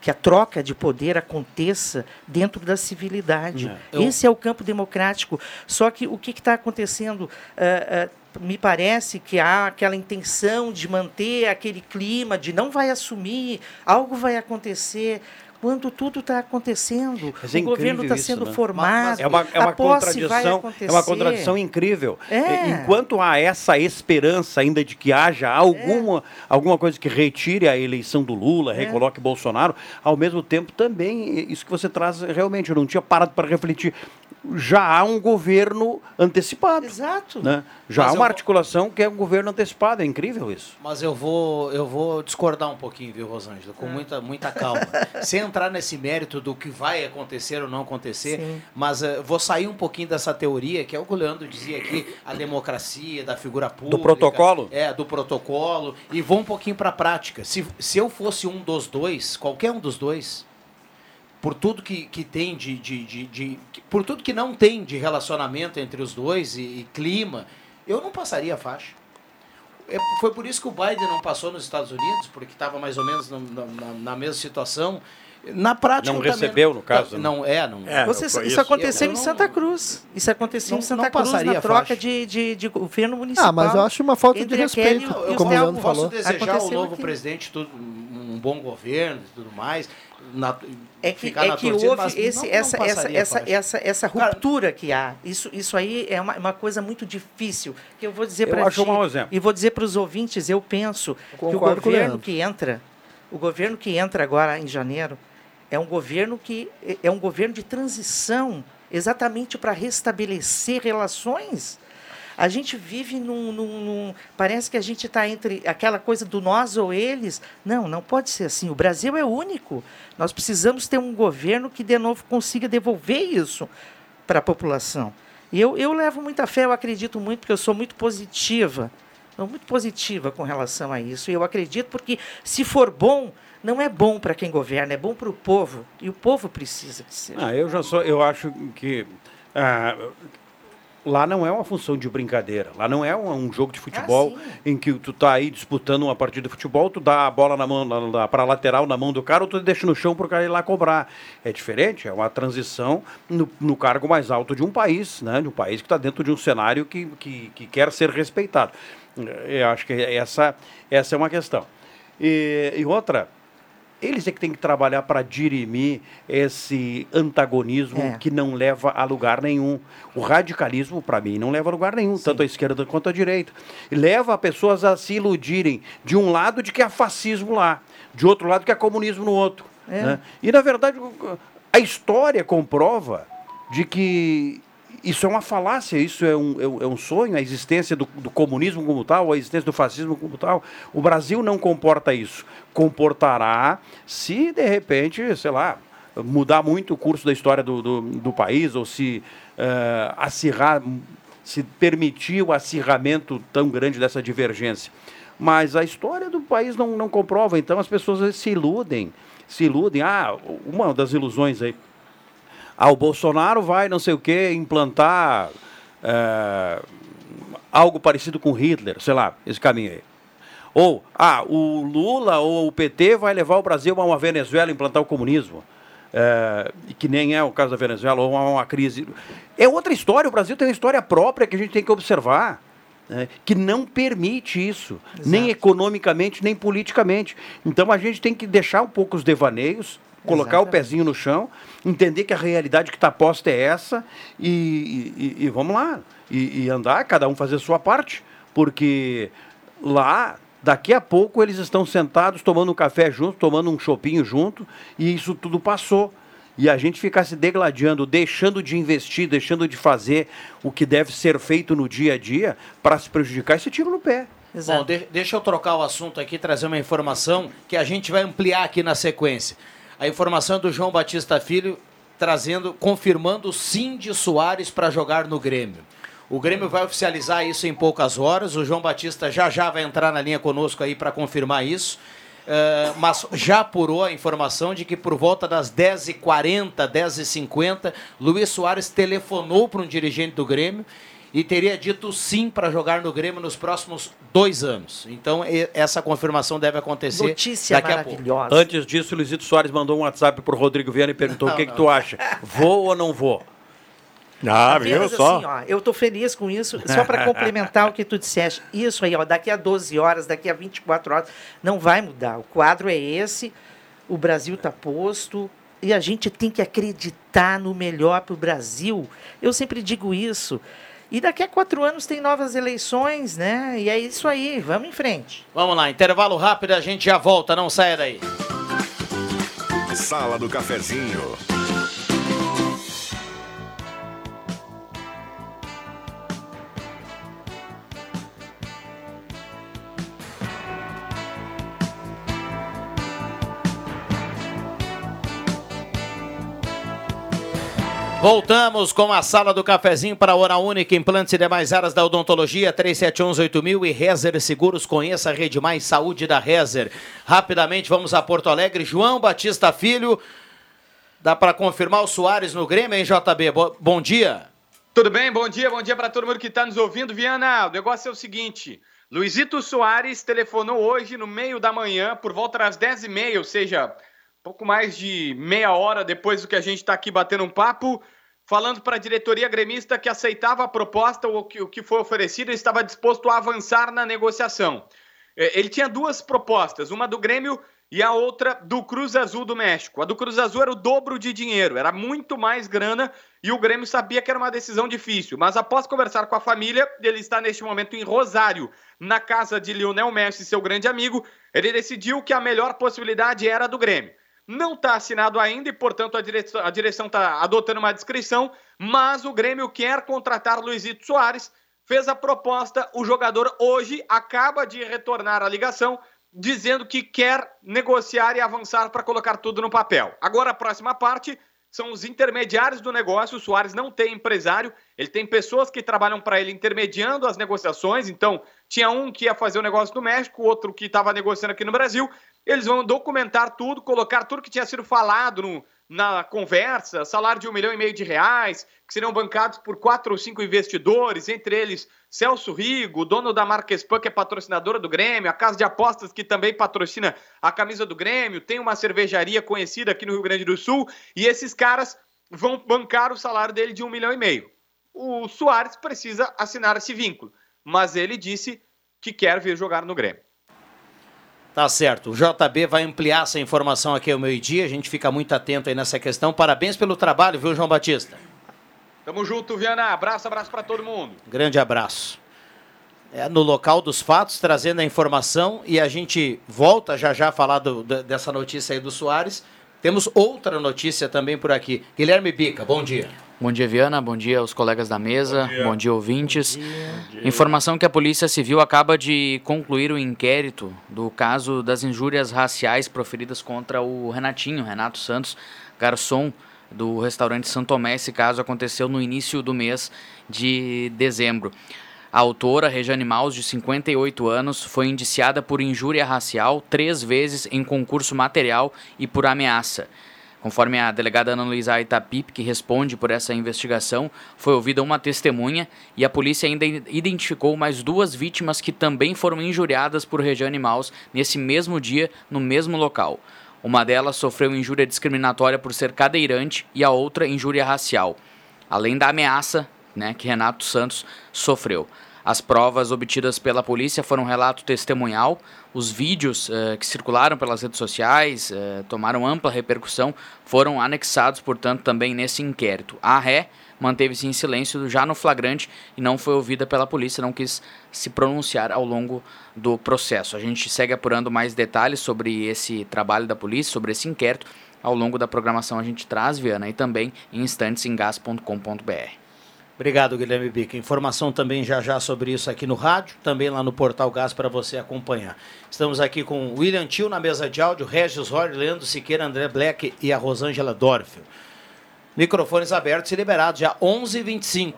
que a troca de poder aconteça dentro da civilidade. É. Eu- Esse é o campo democrático. Só que o que está acontecendo? ah, ah, me parece que há aquela intenção de manter aquele clima de não vai assumir, algo vai acontecer. Quando tudo está acontecendo, Mas é o governo está sendo né? formado, É uma, é a uma contradição, é uma contradição incrível. É. Enquanto há essa esperança ainda de que haja alguma, alguma coisa que retire a eleição do Lula, É. recoloque Bolsonaro, ao mesmo tempo também, isso que você traz realmente, eu não tinha parado para refletir. Já há um governo antecipado. Exato. Né? Já Mas há uma vou- articulação que é um governo antecipado, é incrível isso. Mas eu vou, eu vou discordar um pouquinho, viu, Rosângela? Com muita, muita calma. Sem entrar nesse mérito do que vai acontecer ou não acontecer, Sim. mas eh, vou sair um pouquinho dessa teoria, que é o que o Leandro dizia aqui, a democracia, da figura pública. protocolo? É, do protocolo. E vou um pouquinho para a prática. Se, se eu fosse um dos dois, qualquer um dos dois, por tudo que, que tem de, de, de, de- Por tudo que não tem de relacionamento entre os dois e, e clima, eu não passaria a faixa. É, foi por isso que o Biden não passou nos Estados Unidos, porque estava mais ou menos no- na, na- na mesma situação. Na prática. Não recebeu, no caso, né? Não, é, não. Você- isso, isso. aconteceu Eu em não- Santa Cruz. Isso aconteceu não- em Santa não Cruz na troca de, de, de governo municipal. Ah, mas eu acho uma falta de respeito, e como o. Leandro Posso falou. desejar ao novo aqui. presidente tudo, um bom governo e tudo mais. na- É que, ficar é na que torcida, houve esse, não- não essa, essa, essa, essa, essa ruptura que há. Isso, isso aí é uma, uma coisa muito difícil. Que eu vou dizer Eu para acho ti um e vou dizer para os ouvintes. Eu penso que o concordo com o governo que entra, o governo que entra agora em janeiro, é um governo que é um governo de transição, exatamente para restabelecer relações. A gente vive num, num- num- Parece que a gente está entre aquela coisa do nós ou eles. Não, não pode ser assim. O Brasil é único. Nós precisamos ter um governo que, de novo, consiga devolver isso para a população. E eu, eu levo muita fé, eu acredito muito, porque eu sou muito positiva. Sou muito positiva com relação a isso. E eu acredito porque, se for bom, não é bom para quem governa, é bom para o povo. E o povo precisa que seja. Ah, eu já sou, eu acho que ah, lá não é uma função de brincadeira. Lá não é um, um jogo de futebol em que tu tá aí disputando uma partida de futebol, tu dá a bola na mão para lateral na mão do cara, ou tu deixa no chão para o cara ir lá cobrar. É diferente, é uma transição no, no cargo mais alto de um país, né? De um país que está dentro de um cenário que, que, que quer ser respeitado. Eu acho que essa, essa é uma questão. E, e outra, eles é que têm que trabalhar para dirimir esse antagonismo É. que não leva a lugar nenhum. O radicalismo, para mim, não leva a lugar nenhum, tanto a esquerda quanto a direita. Leva pessoas a se iludirem de um lado de que há fascismo lá, de outro lado que há comunismo no outro. É. né? E, na verdade, a história comprova de que isso é uma falácia, isso é um, é um, é um sonho, a existência do, do, comunismo como tal, a existência do fascismo como tal. O Brasil não comporta isso. Comportará se, de repente, sei lá, mudar muito o curso da história do, do, do país, ou se uh, acirrar, se permitir o acirramento tão grande dessa divergência. Mas a história do país não, não comprova, então as pessoas se iludem, se iludem. Ah, uma das ilusões aí ah, o Bolsonaro vai, não sei o quê, implantar é, algo parecido com Hitler, sei lá, esse caminho aí. Ou, ah, o Lula ou o PT vai levar o Brasil a uma Venezuela implantar o comunismo. É, que nem é o caso da Venezuela, ou uma, uma crise. É outra história, o Brasil tem uma história própria que a gente tem que observar. Né, que não permite isso, Exato. nem economicamente, nem politicamente. Então a gente tem que deixar um pouco os devaneios, colocar Exatamente. o pezinho no chão, entender que a realidade que está posta é essa e, e, e vamos lá. E, e, andar, cada um fazer a sua parte, porque lá, daqui a pouco, eles estão sentados tomando um café junto, tomando um chopinho junto, e isso tudo passou. E a gente ficar se degladiando, deixando de investir, deixando de fazer o que deve ser feito no dia a dia para se prejudicar, esse tiro no pé. Exato. Bom, de deixa eu trocar o assunto aqui, trazer uma informação que a gente vai ampliar aqui na sequência. A informação é do João Batista Filho trazendo, confirmando de Soares para jogar no Grêmio. O Grêmio vai oficializar isso em poucas horas. O João Batista já já vai entrar na linha conosco aí para confirmar isso. Uh, mas já apurou a informação de que por volta das 10h40, 10h50, Luiz Soares telefonou para um dirigente do Grêmio e teria dito sim para jogar no Grêmio nos próximos dois anos. Então, essa confirmação deve acontecer Notícia daqui maravilhosa. a pouco. Antes disso, o Luizito Soares mandou um WhatsApp para o Rodrigo Viana e perguntou não, o que, não. que tu acha. Vou ou não vou? Ah, viu só? Assim, ó, eu estou feliz com isso. Só para complementar o que tu disseste. Isso aí, ó, daqui a 12 horas, daqui a 24 horas, não vai mudar. O quadro é esse, o Brasil está posto, e a gente tem que acreditar no melhor para o Brasil. Eu sempre digo isso. E daqui a quatro anos tem novas eleições, né? E é isso aí, vamos em frente. Vamos lá, intervalo rápido, a gente já volta, não saia daí. Sala do Cafezinho. Voltamos com a sala do cafezinho para a Hora Única, implantes e demais áreas da odontologia, 37118000 e Rezer Seguros. Conheça a Rede Mais Saúde da Rezer. Rapidamente vamos a Porto Alegre. João Batista Filho, dá para confirmar o Soares no Grêmio, hein, JB? Bo bom dia. Tudo bem? Bom dia, bom dia para todo mundo que está nos ouvindo. Viana, o negócio é o seguinte: Luizito Soares telefonou hoje no meio da manhã, por volta das 10h30, ou seja, pouco mais de meia hora depois do que a gente está aqui batendo um papo, falando para a diretoria gremista que aceitava a proposta, o que, o que foi oferecido, e estava disposto a avançar na negociação. É, ele tinha duas propostas, uma do Grêmio e a outra do Cruz Azul do México. A do Cruz Azul era o dobro de dinheiro, era muito mais grana e o Grêmio sabia que era uma decisão difícil. Mas após conversar com a família, ele está neste momento em Rosário, na casa de Lionel Messi, seu grande amigo, ele decidiu que a melhor possibilidade era a do Grêmio não está assinado ainda e, portanto, a direção está adotando uma descrição, mas o Grêmio quer contratar Luizito Soares, fez a proposta, o jogador hoje acaba de retornar à ligação, dizendo que quer negociar e avançar para colocar tudo no papel. Agora, a próxima parte são os intermediários do negócio. O Soares não tem empresário, ele tem pessoas que trabalham para ele intermediando as negociações. Então, tinha um que ia fazer o negócio do México, outro que estava negociando aqui no Brasil. Eles vão documentar tudo, colocar tudo que tinha sido falado no, na conversa, salário de um milhão e meio de reais, que seriam bancados por quatro ou cinco investidores, entre eles Celso Rigo, dono da marca Spam, que é patrocinadora do Grêmio, a casa de apostas que também patrocina a camisa do Grêmio, tem uma cervejaria conhecida aqui no Rio Grande do Sul, e esses caras vão bancar o salário dele de um milhão e meio. O Soares precisa assinar esse vínculo, mas ele disse que quer vir jogar no Grêmio. Tá certo. O JB vai ampliar essa informação aqui ao meio-dia. A gente fica muito atento aí nessa questão. Parabéns pelo trabalho, viu, João Batista? Tamo junto, Viana. Abraço, abraço para todo mundo. Grande abraço. É no local dos fatos, trazendo a informação e a gente volta já já a falar do, dessa notícia aí do Soares Temos outra notícia também por aqui. Guilherme Bica, bom dia. Bom dia, Viana. Bom dia aos colegas da mesa. Bom dia, ouvintes. Informação que a Polícia Civil acaba de concluir o inquérito do caso das injúrias raciais proferidas contra o Renatinho, Renato Santos, garçom do restaurante Santo Tomé. Esse caso aconteceu no início do mês de dezembro. A autora, Rejane Maus, de 58 anos, foi indiciada por injúria racial três vezes em concurso material e por ameaça. Conforme a delegada Ana Luísa Aitapip, que responde por essa investigação, foi ouvida uma testemunha e a polícia ainda identificou mais duas vítimas que também foram injuriadas por Rejane Maus nesse mesmo dia, no mesmo local. Uma delas sofreu injúria discriminatória por ser cadeirante e a outra injúria racial, além da ameaça né, que Renato Santos sofreu. As provas obtidas pela polícia foram relato testemunhal. Os vídeos eh, que circularam pelas redes sociais eh, tomaram ampla repercussão, foram anexados, portanto, também nesse inquérito. A ré manteve-se em silêncio já no flagrante e não foi ouvida pela polícia, não quis se pronunciar ao longo do processo. A gente segue apurando mais detalhes sobre esse trabalho da polícia, sobre esse inquérito. Ao longo da programação a gente traz, Viana, e também em instantes em gas.com.br. Obrigado, Guilherme Bica. Informação também já já sobre isso aqui no rádio, também lá no Portal Gás para você acompanhar. Estamos aqui com William Tio na mesa de áudio, Regis Roy, Leandro Siqueira, André Black e a Rosângela Dorfel. Microfones abertos e liberados, já 11h25.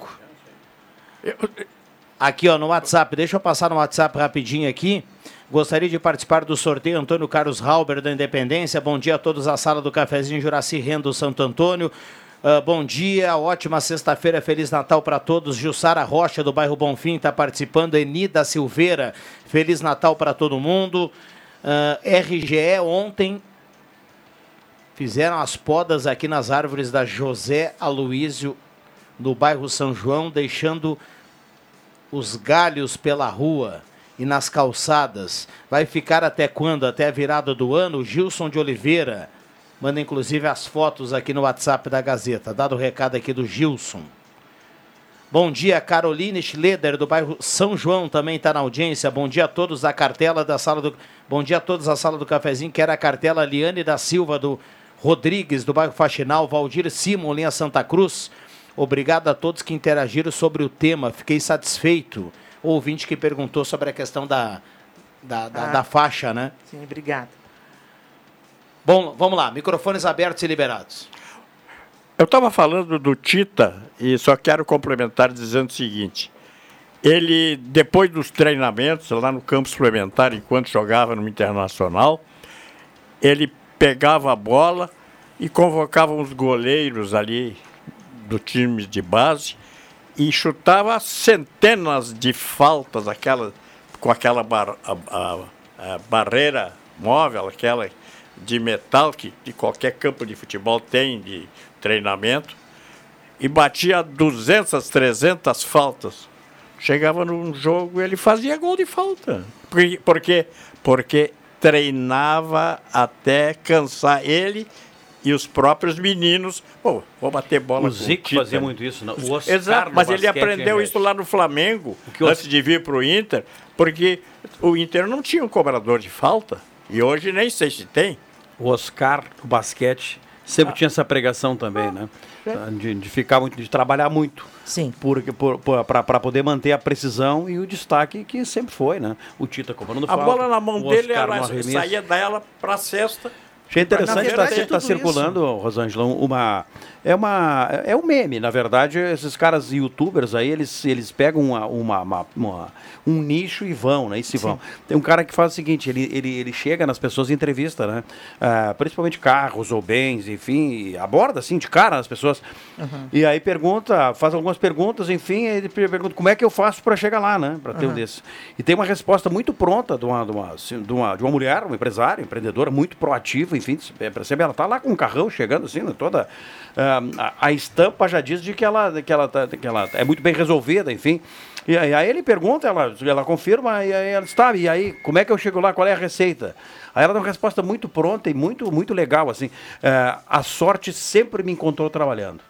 Aqui ó, no WhatsApp, deixa eu passar no WhatsApp rapidinho aqui. Gostaria de participar do sorteio Antônio Carlos Halber da Independência. Bom dia a todos a sala do cafezinho Juraci Rendo Santo Antônio. Uh, bom dia, ótima sexta-feira, Feliz Natal para todos. Jussara Rocha, do bairro Bonfim, está participando. Enida Silveira, Feliz Natal para todo mundo. Uh, RGE, ontem fizeram as podas aqui nas árvores da José Aloísio, no bairro São João, deixando os galhos pela rua e nas calçadas. Vai ficar até quando? Até a virada do ano? Gilson de Oliveira. Manda inclusive as fotos aqui no WhatsApp da Gazeta. Dado o recado aqui do Gilson. Bom dia, Caroline Schleder, do bairro São João, também está na audiência. Bom dia a todos da cartela da sala do. Bom dia a todos da sala do cafezinho, que era a cartela Liane da Silva, do Rodrigues, do bairro Faxinal, Valdir Simon, linha Santa Cruz. Obrigado a todos que interagiram sobre o tema. Fiquei satisfeito. O ouvinte que perguntou sobre a questão da, da, da, Ah. da faixa, né? Sim, obrigado. Bom, vamos lá, microfones abertos e liberados. Eu estava falando do Tita e só quero complementar dizendo o seguinte. Ele, depois dos treinamentos, lá no campo suplementar, enquanto jogava no Internacional, ele pegava a bola e convocava uns goleiros ali do time de base e chutava centenas de faltas aquela, com aquela bar- a- a- a barreira móvel, aquela de metal que de qualquer campo de futebol tem de treinamento, e batia 200, 300 faltas. Chegava num jogo e ele fazia gol de falta. Por, por quê? Porque treinava até cansar ele e os próprios meninos. Pô, vou bater bola O com Zico Tita. fazia muito isso, não? O Oscar Exato, mas ele aprendeu né, isso lá no Flamengo, que o- antes de vir para o Inter, porque o Inter não tinha um cobrador de falta. E hoje nem sei se tem. O Oscar, o basquete, sempre tinha essa pregação também, né? De, de ficar muito, de trabalhar muito. Sim. Porque, por, para poder manter a precisão e o destaque que sempre foi, né? O Tita cobrando A falta. bola na mão o dele, ela saía dela para a cesta. Achei interessante verdade, tá, tudo circulando, Rosângela, uma é uma é um meme, na verdade, esses caras youtubers aí, eles eles pegam uma, uma, uma- uma- um nicho e vão, né? E se vão. Tem um cara que faz o seguinte, ele, ele, ele chega nas pessoas em entrevista, né? Ah, principalmente carros ou bens, enfim, e aborda assim de cara as pessoas. E aí pergunta, faz algumas perguntas, enfim, ele pergunta como é que eu faço para chegar lá, né? Para ter um Aham. desses. E tem uma resposta muito pronta de uma, de uma, assim, de uma, de uma mulher, uma empresária, empreendedora, muito proativa, enfim, percebe, ela tá lá com um carrão chegando assim, né, toda. ah, a, a estampa já diz de que ela, que, ela, tá- que ela é muito bem resolvida, enfim. E aí, aí ele pergunta, ela, ela confirma, e aí ela está, e aí, como é que eu chego lá? Qual é a receita? Aí ela dá uma resposta muito pronta e muito, muito legal, assim. Ah, a sorte sempre me encontrou trabalhando.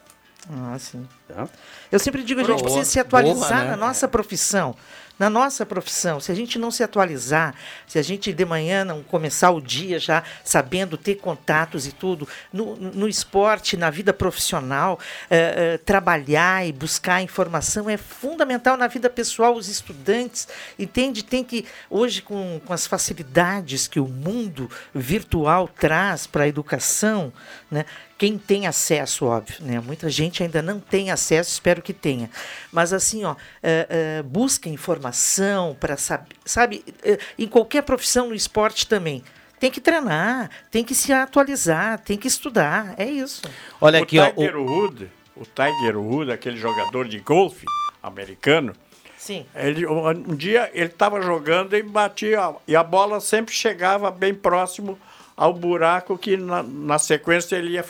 Ah, sim. Tá? Eu sempre digo, a gente precisa se atualizar Boa, né? na nossa profissão. Na nossa profissão, se a gente não se atualizar, se a gente de manhã não começar o dia já sabendo ter contatos e tudo, no, no esporte, na vida profissional, eh, eh, trabalhar e buscar informação é fundamental na vida pessoal. Os estudantes, entende? Tem que, hoje, com, com as facilidades que o mundo virtual traz para a educação, né? Quem tem acesso, óbvio, né? Muita gente ainda não tem acesso, espero que tenha. Mas assim, ó, eh, eh, busca informação para saber, sabe, eh, em qualquer profissão no esporte também. Tem que treinar, tem que se atualizar, tem que estudar, é isso. Olha o aqui, ó, Tiger Wood, o Tiger Wood, aquele jogador de golfe americano, Sim. ele, um dia ele estava jogando e batia, e a bola sempre chegava bem próximo ao buraco que na, na sequência ele ia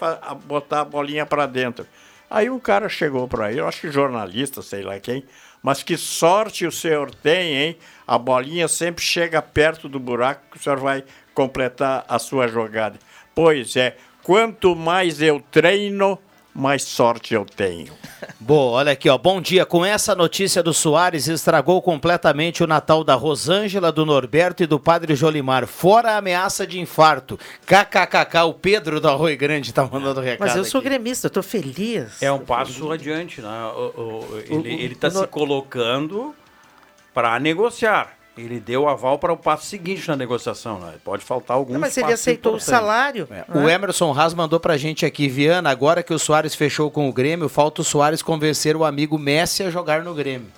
botar a bolinha para dentro. Aí um cara chegou para ele, eu acho que jornalista, sei lá quem, mas que sorte o senhor tem, hein? A bolinha sempre chega perto do buraco que o senhor vai completar a sua jogada. Pois é, quanto mais eu treino, mais sorte eu tenho. Boa, olha aqui, ó. Bom dia. Com essa notícia do Soares, estragou completamente o Natal da Rosângela, do Norberto e do Padre Jolimar. Fora a ameaça de infarto. KKKK, o Pedro do Arroio Grande tá mandando recado. Mas eu sou aqui. gremista, eu tô feliz. É um passo adiante, né? O- o- ele o- ele está o se no- colocando para negociar. Ele deu aval para o passo seguinte na negociação. Né? Pode faltar Não, mas ele aceitou o importantes. salário. É, né? O Emerson Haas mandou pra gente aqui, Viana, agora que o Soares fechou com o Grêmio, falta o Soares convencer o amigo Messi a jogar no Grêmio.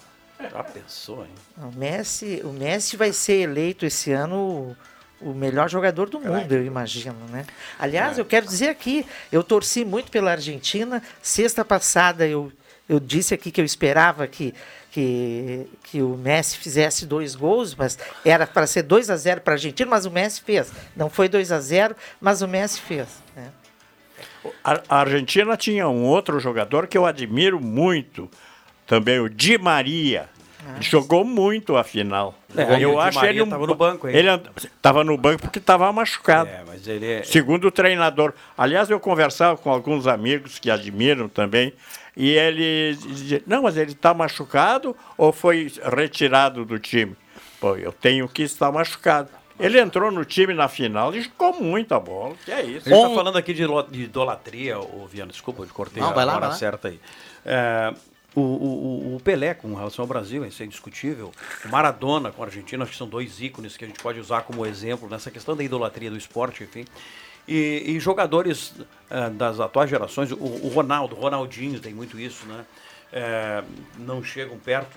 Já pensou, hein? O Messi, o Messi vai ser eleito esse ano o, o melhor jogador do mundo, eu imagino, né? Aliás, eu quero dizer aqui, eu torci muito pela Argentina. Sexta passada eu, eu disse aqui que eu esperava que, que, que o Messi fizesse dois gols, mas era para ser 2 a 0 para a Argentina, mas o Messi fez. Não foi 2 a 0 mas o Messi fez. Né? A, a Argentina tinha um outro jogador que eu admiro muito, também o Di Maria. Jogou muito a final. É, eu acho Maria ele um, tava no banco, hein? Ele estava no banco porque estava machucado. É, mas ele é... Segundo o treinador. Aliás, eu conversava com alguns amigos que admiram também, e ele dizia, não, mas ele está machucado ou foi retirado do time? Pô, eu tenho que estar machucado. Ele entrou no time na final e jogou muita bola. Que é isso. Gente está falando aqui de, de idolatria, ô Viana, desculpa, eu te cortei Não, a vai lá, hora vai lá. certa aí. É, o, o- o Pelé, com relação ao Brasil, isso é indiscutível. O Maradona com a Argentina, acho que são dois ícones que a gente pode usar como exemplo nessa questão da idolatria do esporte, enfim. E, e jogadores eh, das atuais gerações, o, o Ronaldo, Ronaldinho tem muito isso, né? Eh, não chegam perto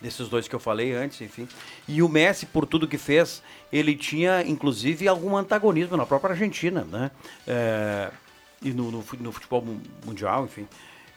desses dois que eu falei antes, enfim. E o Messi, por tudo que fez, ele tinha, inclusive, algum antagonismo na própria Argentina, né? É, e no, no no futebol mu- mundial, enfim.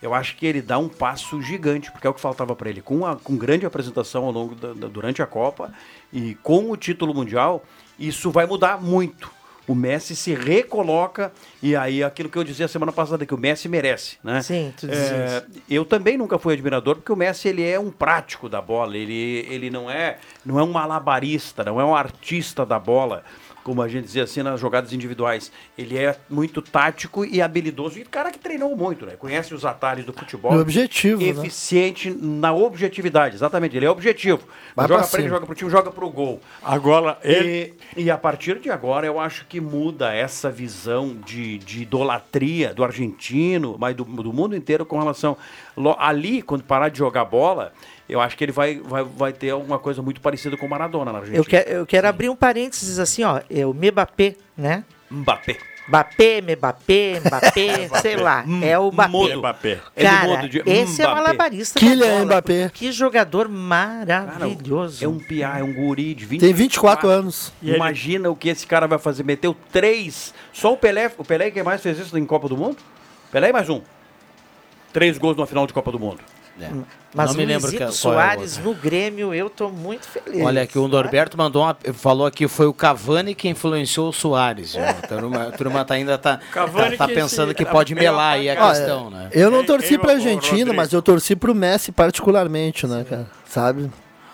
Eu acho que ele dá um passo gigante, porque é o que faltava para ele. Com, com grande apresentação ao longo da, da- durante a Copa e com o título mundial, isso vai mudar muito. O Messi se recoloca e aí aquilo que eu dizia semana passada que o Messi merece, né? Sim, tu É, eu também nunca fui admirador porque o Messi ele é um prático da bola, ele, ele não é não é um malabarista, não é um artista da bola, como a gente dizia assim nas jogadas individuais. Ele é muito tático e habilidoso e cara que treinou muito, né? Conhece os atalhos do futebol. E objetivo, né? Eficiente na objetividade, exatamente. Ele é objetivo. Vai joga pra pra ele, joga pro time, joga pro gol. Agora, ele. E, e a partir de agora, eu acho que muda essa visão de, de idolatria do argentino, mas do, do mundo inteiro com relação. Ali, quando parar de jogar bola, eu acho que ele vai, vai, vai ter alguma coisa muito parecida com o Maradona na Argentina. Eu, quero, eu quero abrir um parênteses assim, ó. É o Mbappé, né? Mbappé. Mbappé, Mbappé, Mbappé, sei lá. É o Mbappé. Modo. Mbappé. Cara, de esse é malabarista Kylian. Mbappé. Que jogador Cara, maravilhoso. é um piá, é um guri de 20 Tem 24 anos. E ele- Imagina o que esse cara vai fazer. Meteu três. Só o Pelé. O Pelé que mais fez isso em Copa do Mundo? Pelé e mais um. Três gols numa final de Copa do Mundo. Mas Não o me lembro Luizito que- é o Soares no Grêmio, eu tô muito feliz. Olha aqui, o Norberto mandou uma, falou aqui, foi o Cavani que influenciou o Soares. viu? A turma, a turma tá ainda tá, Cavani tá, tá que pensando se- que pode melar aí a questão, né? Eu não torci ô, ô, Argentina, mas eu torci pro Messi particularmente, né, cara? Sabe?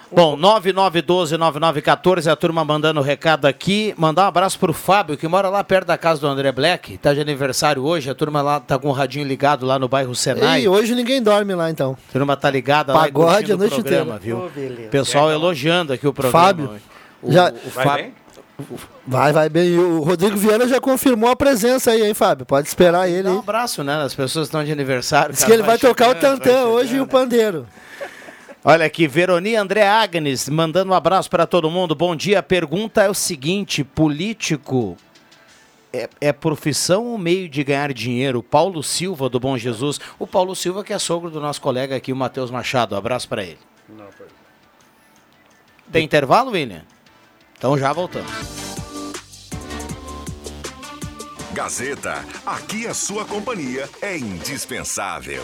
Bom, 9912-9914, a turma mandando recado aqui. Mandar um abraço pro Fábio, que mora lá perto da casa do André Black. Tá de aniversário hoje. A turma lá tá com o radinho ligado lá no bairro Senai. E hoje ninguém dorme lá então. A turma tá ligada lá Pagode a noite o programa, inteira. viu? Beleza. Pessoal elogiando aqui o programa. Fábio. O, Já- o Vai Fábio. bem? Vai, vai bem. E o Rodrigo Viana já confirmou a presença aí, hein, Fábio? Pode esperar ele. Dá um abraço, né? As pessoas estão de aniversário. Diz que ele vai tocar o chegando, tantã vai hoje e o pandeiro. Olha aqui, Veroni André Agnes, mandando um abraço para todo mundo. Bom dia. A pergunta é o seguinte: político é, é profissão ou meio de ganhar dinheiro? Paulo Silva, do Bom Jesus. O Paulo Silva, que é sogro do nosso colega aqui, o Matheus Machado. Um abraço para ele. Tem intervalo, William? Então já voltamos. Gazeta, aqui a sua companhia é indispensável.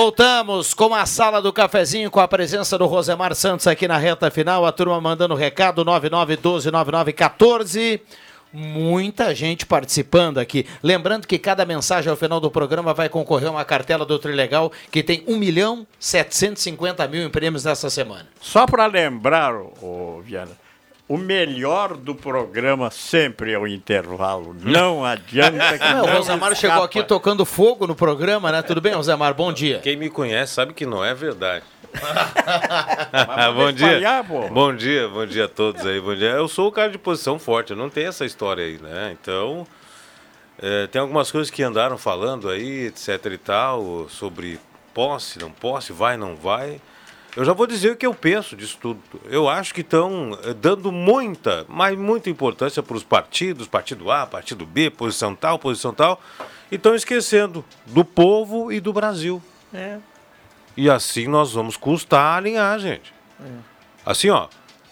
Voltamos com a sala do cafezinho com a presença do Rosemar Santos aqui na reta final. A turma mandando recado 99129914. Muita gente participando aqui. Lembrando que cada mensagem ao final do programa vai concorrer a uma cartela do Trilegal que tem 1 milhão 750 mil em prêmios nessa semana. Só para lembrar, ô, Viana, o melhor do programa sempre é o intervalo. Não adianta que Não, não o Rosemar chegou aqui tocando fogo no programa, né? Tudo bem, Rosemar? Bom dia. Quem me conhece sabe que não é verdade. bom dia. espalhar, pô. Bom dia, bom dia a todos aí. Bom dia. Eu sou o cara de posição forte, eu não tenho essa história aí, né? Então, é, tem algumas coisas que andaram falando aí, etc e tal, sobre posse, não posse, vai, não vai. Eu já vou dizer o que eu penso disso tudo. Eu acho que estão eh, dando muita, mas muita importância para os partidos, partido A, partido B, posição tal, posição tal, e estão esquecendo do povo e do Brasil. É. E assim nós vamos custar alinhar, gente. Assim, ó,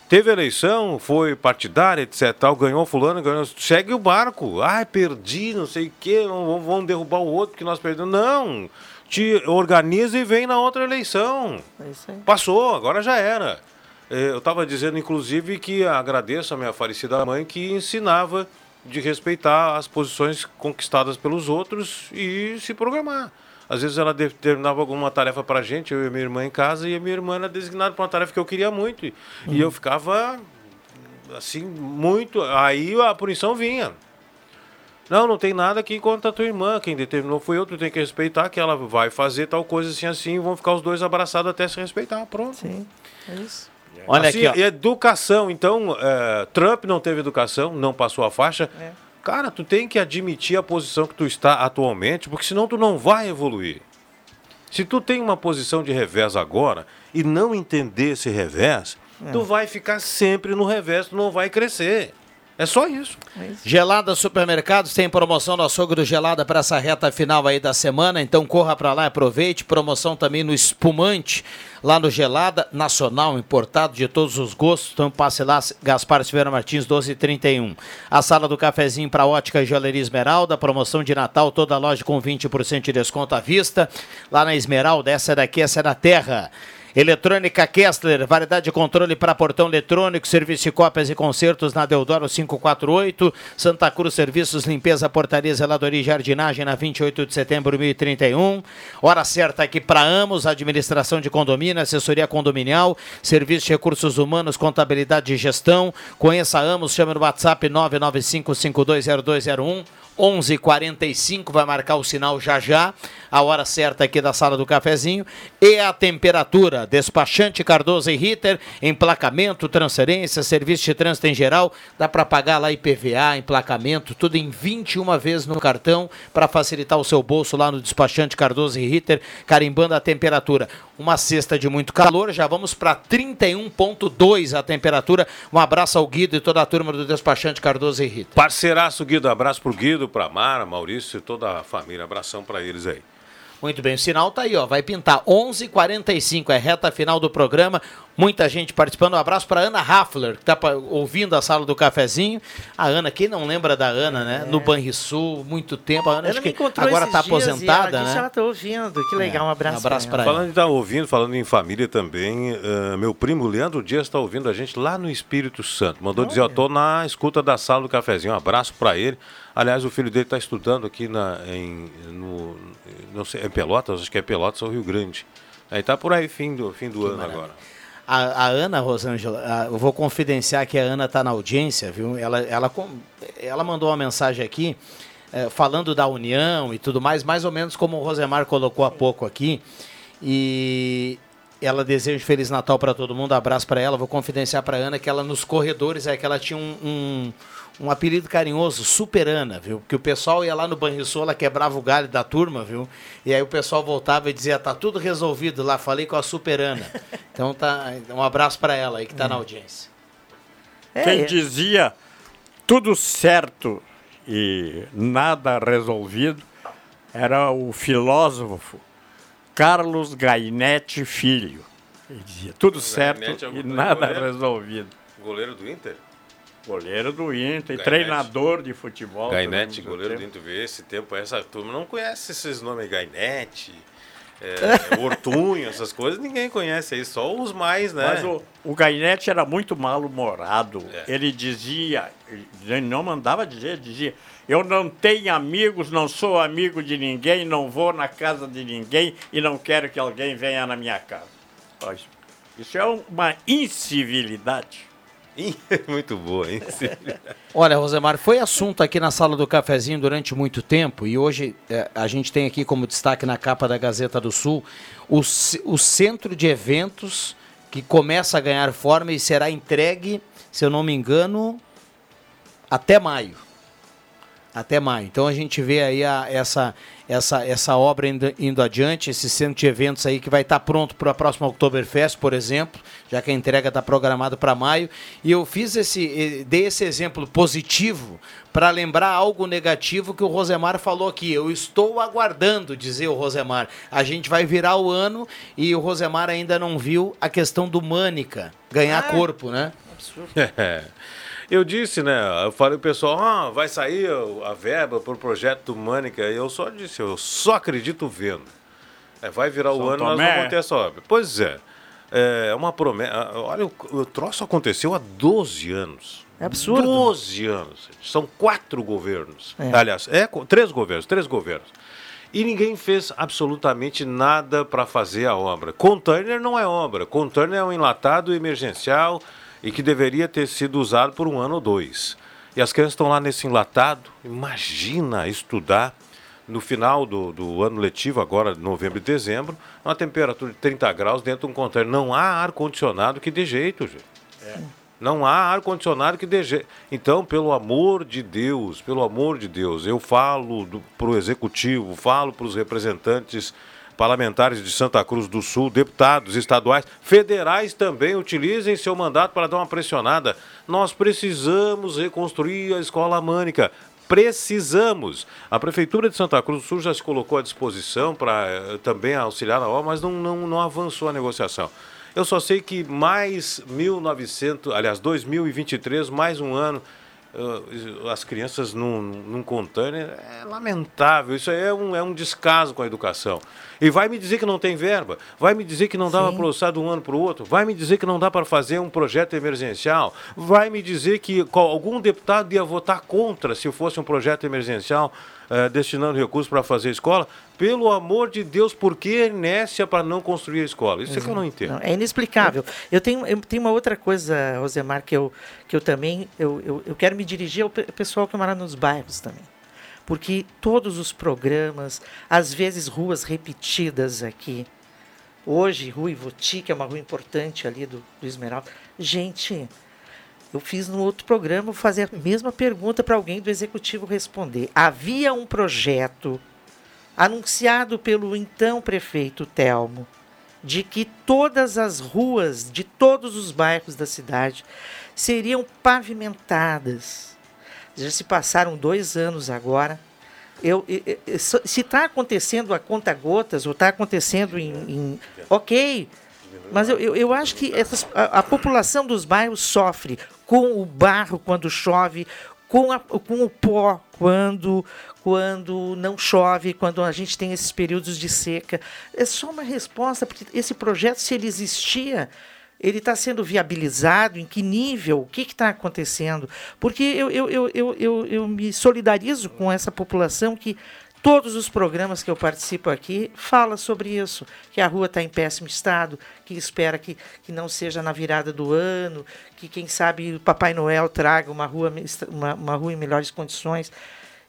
teve eleição, foi partidária, etc. Tal, ganhou fulano, ganhou. Segue o barco. Ai, perdi, não sei o quê, vamos derrubar o outro que nós perdemos. Não! Te organiza e vem na outra eleição. É isso aí. Passou, agora já era. Eh, Eu estava dizendo, inclusive, que agradeço a minha falecida mãe que ensinava de respeitar as posições conquistadas pelos outros e se programar. Às vezes ela determinava alguma tarefa para a gente, eu e minha irmã em casa, e a minha irmã era designada para uma tarefa que eu queria muito. E e eu ficava, assim, muito. Aí a punição vinha. Não, não tem nada aqui contra a tua irmã. Quem determinou foi eu, tu tem que respeitar que ela vai fazer tal coisa assim, assim, e vão ficar os dois abraçados até se respeitar. Pronto. Sim, é isso. Olha Assim, aqui, ó. educação, então, é, Trump não teve educação, não passou a faixa. É. Cara, tu tem que admitir a posição que tu está atualmente, porque senão tu não vai evoluir. Se tu tem uma posição de revés agora e não entender esse revés, É. tu vai ficar sempre no revés, tu não vai crescer. É só isso. Gelada Supermercados tem promoção do açougue do Gelada para essa reta final aí da semana, então corra para lá e aproveite. Promoção também no espumante, lá no Gelada, nacional, importado de todos os gostos. Então passe lá, Gaspar Silveira Martins, 1231. A sala do cafezinho para ótica e joalheria Esmeralda, promoção de Natal, toda loja com 20% de desconto à vista. Lá na Esmeralda, essa daqui, essa é da terra. Eletrônica Kessler, variedade de controle para portão eletrônico, serviço de cópias e concertos na Deodoro 548, Santa Cruz Serviços, Limpeza, Portaria, Zeladoria e Jardinagem na 28 de setembro de 1031. Hora certa aqui para Amos, administração de condomínio, assessoria condominial, serviço de recursos humanos, contabilidade e gestão. Conheça Amos, chame no WhatsApp 995520201. 11:45 vai marcar o sinal já já, a hora certa aqui da sala do cafezinho e a temperatura despachante Cardoso e Ritter, emplacamento, transferência, serviço de trânsito em geral, dá para pagar lá IPVA, emplacamento, tudo em 21 vezes no cartão para facilitar o seu bolso lá no despachante Cardoso e Ritter, carimbando a temperatura. Uma sexta de muito calor, já vamos para 31.2 a temperatura. Um abraço ao Guido e toda a turma do despachante Cardoso e Ritter. Parceiraço Guido, abraço pro Guido, pra Mara, Maurício e toda a família. Abração pra eles aí. Muito bem, o sinal tá aí, ó. Vai pintar 11:45 é reta final do programa. Muita gente participando. Um abraço para Ana Raffler, que tá pa- ouvindo a sala do cafezinho. A Ana, quem não lembra da Ana, né? No Banrisul, muito tempo. A Ana, Ela acho me que encontrou agora esses tá dias e aposentada, né? ela tá ouvindo. Que legal, um abraço, Um abraço pra ela. Falando em estar ouvindo, falando em família também, eh, meu primo Leandro Dias está ouvindo a gente lá no Espírito Santo. Mandou dizer, eu tô na escuta da sala do cafezinho. Um abraço para ele. Aliás, o filho dele está estudando aqui na, em, no, não sei, em Pelotas, acho que é Pelotas ou Rio Grande. Aí tá por aí, fim do, fim do ano agora. A, a Ana Rosângela, a- eu vou confidenciar que a Ana está na audiência, viu? Ela, ela, ela mandou uma mensagem aqui eh, falando da união e tudo mais, mais ou menos como o Rosemar colocou há pouco aqui. E ela deseja um Feliz Natal para todo mundo, abraço para ela. Vou confidenciar para Ana que ela nos corredores é que ela tinha um, um, um apelido carinhoso, Super Ana, viu? Porque o pessoal ia lá no Banrisul, ela quebrava o galho da turma, viu? E aí o pessoal voltava e dizia: tá tudo resolvido lá, falei com a Super Ana. Então tá, um abraço para ela aí que tá na audiência. Quem é. dizia tudo certo e nada resolvido era o filósofo Carlos Gainetti Filho. Ele dizia tudo certo é e nada goleiro? resolvido. Goleiro do Inter? Goleiro do Inter, e Gainetti. treinador de futebol. Gainete, goleiro do. Inter, vê esse tempo, essa turma não conhece esses nomes, Gainete, é, Ortunho, essas coisas, ninguém conhece aí, só os mais, né? Mas o, o Gainete era muito mal-humorado. É. Ele dizia, ele não mandava dizer, dizia, eu não tenho amigos, não sou amigo de ninguém, não vou na casa de ninguém e não quero que alguém venha na minha casa. Isso é uma incivilidade. Muito boa, hein? Olha, Rosemar, foi assunto aqui na sala do cafezinho durante muito tempo e hoje eh, a gente tem aqui como destaque na capa da Gazeta do Sul o, o centro de eventos que começa a ganhar forma e será entregue, se eu não me engano, até maio. Até maio. Então a gente vê aí a- essa, essa, essa obra indo, indo adiante, esse centro de eventos aí que vai estar pronto para a próxima Oktoberfest, por exemplo, já que a entrega está programada para maio. E eu fiz esse, dei esse exemplo positivo para lembrar algo negativo que o Rosemar falou aqui. Eu estou aguardando, dizer o Rosemar. A gente vai virar o ano e o Rosemar ainda não viu a questão do Mânica ganhar corpo, né? É. Eu disse, né? Eu falei pro pessoal, ah, vai sair a verba pro projeto do Mânica. E eu só disse, eu só acredito vendo. É, vai virar o São ano, nós Tomé. vamos ter essa obra. Pois é. É uma promessa. Olha, o, o troço aconteceu há 12 anos. É absurdo. 12 anos. São quatro governos. É. Aliás, é, três governos, três governos. E ninguém fez absolutamente nada para fazer a obra. Container não é obra. Container é um enlatado emergencial e que deveria ter sido usado por um ano ou dois. E as crianças estão lá nesse enlatado. Imagina estudar no final do, do ano letivo, agora novembro e dezembro, uma temperatura de 30 graus dentro de um container. Não há ar-condicionado que dê jeito, gente. Não há ar-condicionado que dê jeito. Então, pelo amor de Deus, pelo amor de Deus, eu falo para o executivo, falo para os representantes parlamentares de Santa Cruz do Sul, deputados estaduais, federais também, utilizem seu mandato para dar uma pressionada. Nós precisamos reconstruir a escola mânica. Precisamos. A Prefeitura de Santa Cruz do Sul já se colocou à disposição para eh, também auxiliar na obra, mas não, não, não avançou a negociação. Eu só sei que mais 1900, aliás, 2023, mais um ano, as crianças num, num container, é lamentável. Isso aí é um, é um descaso com a educação. E vai me dizer que não tem verba, vai me dizer que não dá para processar de um ano para o outro, vai me dizer que não dá para fazer um projeto emergencial, vai me dizer que algum deputado ia votar contra se fosse um projeto emergencial eh, destinando recursos para fazer escola. Pelo amor de Deus, por que inércia para não construir a escola? Isso é que eu não entendo. Não, é inexplicável. Eu tenho, eu tenho uma outra coisa, Rosemar, que eu, que eu também eu, eu, eu quero me dirigir ao pe- pessoal que mora nos bairros também. Porque todos os programas, às vezes ruas repetidas aqui, Hoje, Rua Ivoti, que é uma rua importante ali do, do Esmeralda. Gente, eu fiz no outro programa, fazer a mesma pergunta para alguém do executivo responder. Havia um projeto anunciado pelo então prefeito Telmo de que todas as ruas de todos os bairros da cidade seriam pavimentadas. Já se passaram dois anos agora. Eu, eu- eu- se está acontecendo a conta gotas ou está acontecendo em, em- ok, mas eu, eu, eu acho que essas- a, a população dos bairros sofre com o barro quando chove, com, a- com o pó quando, quando não chove, quando a gente tem esses períodos de seca. É só uma resposta, porque esse projeto, se ele existia, ele está sendo viabilizado? Em que nível? O que está acontecendo? Porque eu, eu, eu, eu, eu, eu me solidarizo com essa população que todos os programas que eu participo aqui fala sobre isso, que a rua está em péssimo estado, que espera que, que não seja na virada do ano, que quem sabe o Papai Noel traga uma rua, uma, uma rua em melhores condições.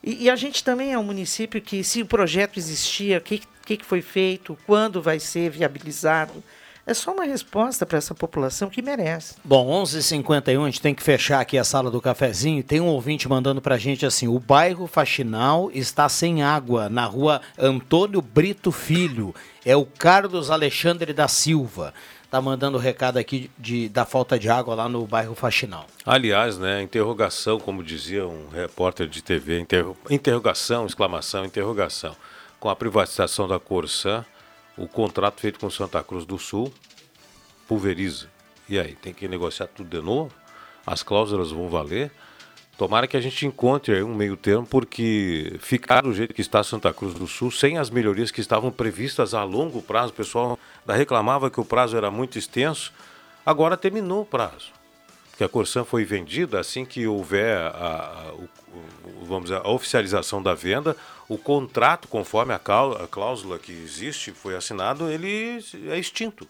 E, e a gente também é um município que, se o projeto existia, o que, que, que foi feito, quando vai ser viabilizado, é só uma resposta para essa população que merece. Bom, 11h51, a gente tem que fechar aqui a sala do cafezinho. Tem um ouvinte mandando pra gente assim: o bairro Faxinal está sem água na rua Antônio Brito Filho. É o Carlos Alexandre da Silva. Tá mandando recado aqui de, da falta de água lá no bairro Faxinal. Aliás, né, interrogação, como dizia um repórter de TV, interro- interrogação, exclamação, interrogação. Com a privatização da Corsã, o contrato feito com Santa Cruz do Sul pulveriza. E aí, tem que negociar tudo de novo? As cláusulas vão valer? Tomara que a gente encontre um meio termo, porque ficar do jeito que está Santa Cruz do Sul, sem as melhorias que estavam previstas a longo prazo, o pessoal reclamava que o prazo era muito extenso, agora terminou o prazo que a Corsan foi vendida, assim que houver a, a- o- o- vamos dizer, a oficialização da venda, o contrato, conforme a, cláusula que existe, foi assinado, ele é extinto.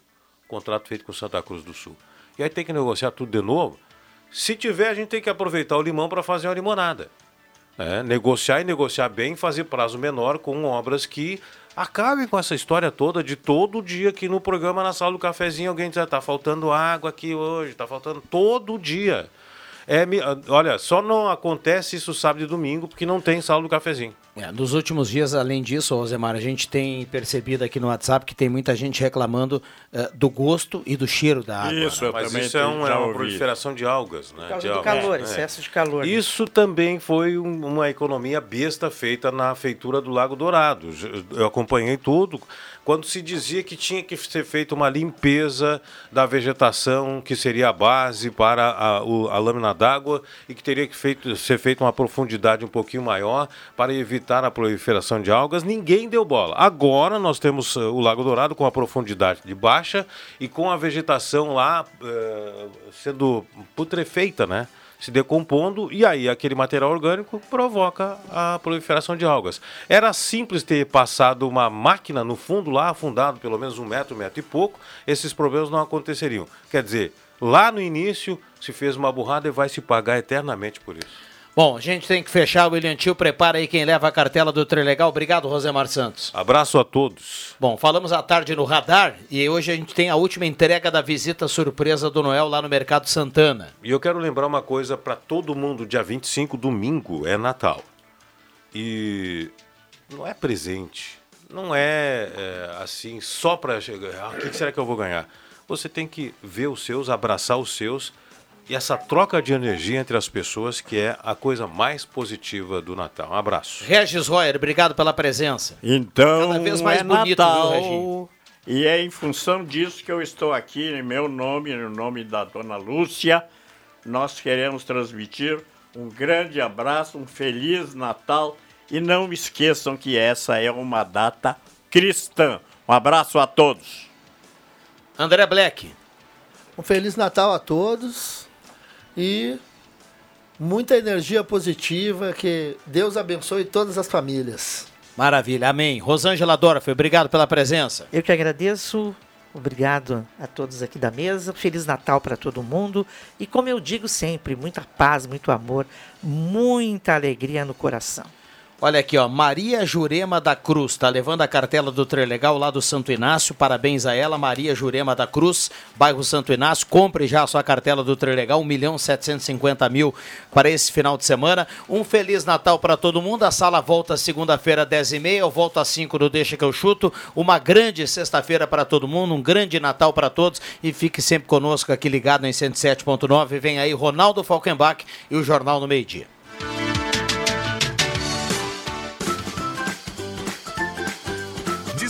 Contrato feito com Santa Cruz do Sul. E aí tem que negociar tudo de novo. Se tiver, a gente tem que aproveitar o limão para fazer uma limonada. É, negociar e negociar bem, fazer prazo menor com obras que acabem com essa história toda de todo dia aqui no programa, na sala do cafezinho, alguém diz, está faltando água aqui hoje, está faltando todo dia. É, me- olha, só não acontece isso sábado e domingo porque não tem sala do cafezinho. É, nos últimos dias, além disso, Rosemar, a gente tem percebido aqui no WhatsApp que tem muita gente reclamando eh, do gosto e do cheiro da água. Isso, né? Mas também isso é, um- é uma ouvi. proliferação de algas, né? Por causa de do algas. calor, É. excesso de calor. né? Isso também foi um- uma economia besta feita na feitura do Lago Dourado. Eu acompanhei tudo. Quando se dizia que tinha que ser feita uma limpeza da vegetação, que seria a base para a, a lâmina d'água, e que teria que feito- ser feita uma profundidade um pouquinho maior para evitar a proliferação de algas, ninguém deu bola. Agora nós temos eh, o Lago Dourado com a profundidade de baixa e com a vegetação lá eh, sendo putrefeita, né? Se decompondo e aí aquele material orgânico provoca a proliferação de algas. Era simples ter passado uma máquina no fundo lá, afundado pelo menos um metro, metro e pouco, esses problemas não aconteceriam. Quer dizer, lá no início se fez uma burrada e vai se pagar eternamente por isso. Bom, a gente tem que fechar. O William Tio prepara aí quem leva a cartela do Trilegal. Obrigado, Rosemar Santos. Abraço a todos. Bom, falamos à tarde no Radar e hoje a gente tem a última entrega da visita surpresa do Noel lá no Mercado Santana. E eu quero lembrar uma coisa para todo mundo: dia 25, domingo, é Natal. E não é presente. Não é, é, assim só para chegar. Ah, o que será que eu vou ganhar? Você tem que ver os seus, abraçar os seus. E essa troca de energia entre as pessoas que é a coisa mais positiva do Natal. Um abraço. Regis Royer, obrigado pela presença. Então, Cada vez mais é bonito, Natal, viu? E é em função disso que eu estou aqui, em meu nome, no nome da dona Lúcia. Nós queremos transmitir um grande abraço, um feliz Natal. E não esqueçam que essa é uma data cristã. Um abraço a todos. André Black. Um Feliz Natal a todos e muita energia positiva, que Deus abençoe todas as famílias. Maravilha, amém. Rosângela Dorf, obrigado pela presença. Eu que agradeço. Obrigado a todos aqui da mesa. Feliz Natal para todo mundo. E como eu digo sempre, muita paz, muito amor, muita alegria no coração. Olha aqui, ó, Maria Jurema da Cruz, tá levando a cartela do Trilegal lá do Santo Inácio. Parabéns a ela, Maria Jurema da Cruz, bairro Santo Inácio. Compre já a sua cartela do Trilegal, 1 milhão 750 mil para esse final de semana. Um Feliz Natal para todo mundo. A sala volta segunda-feira, 10h30. Eu volto às 5 do Deixa que eu chuto. Uma grande sexta-feira para todo mundo, um grande Natal para todos. E fique sempre conosco aqui ligado em 107.9. Vem aí Ronaldo Falkenbach e o Jornal no Meio Dia.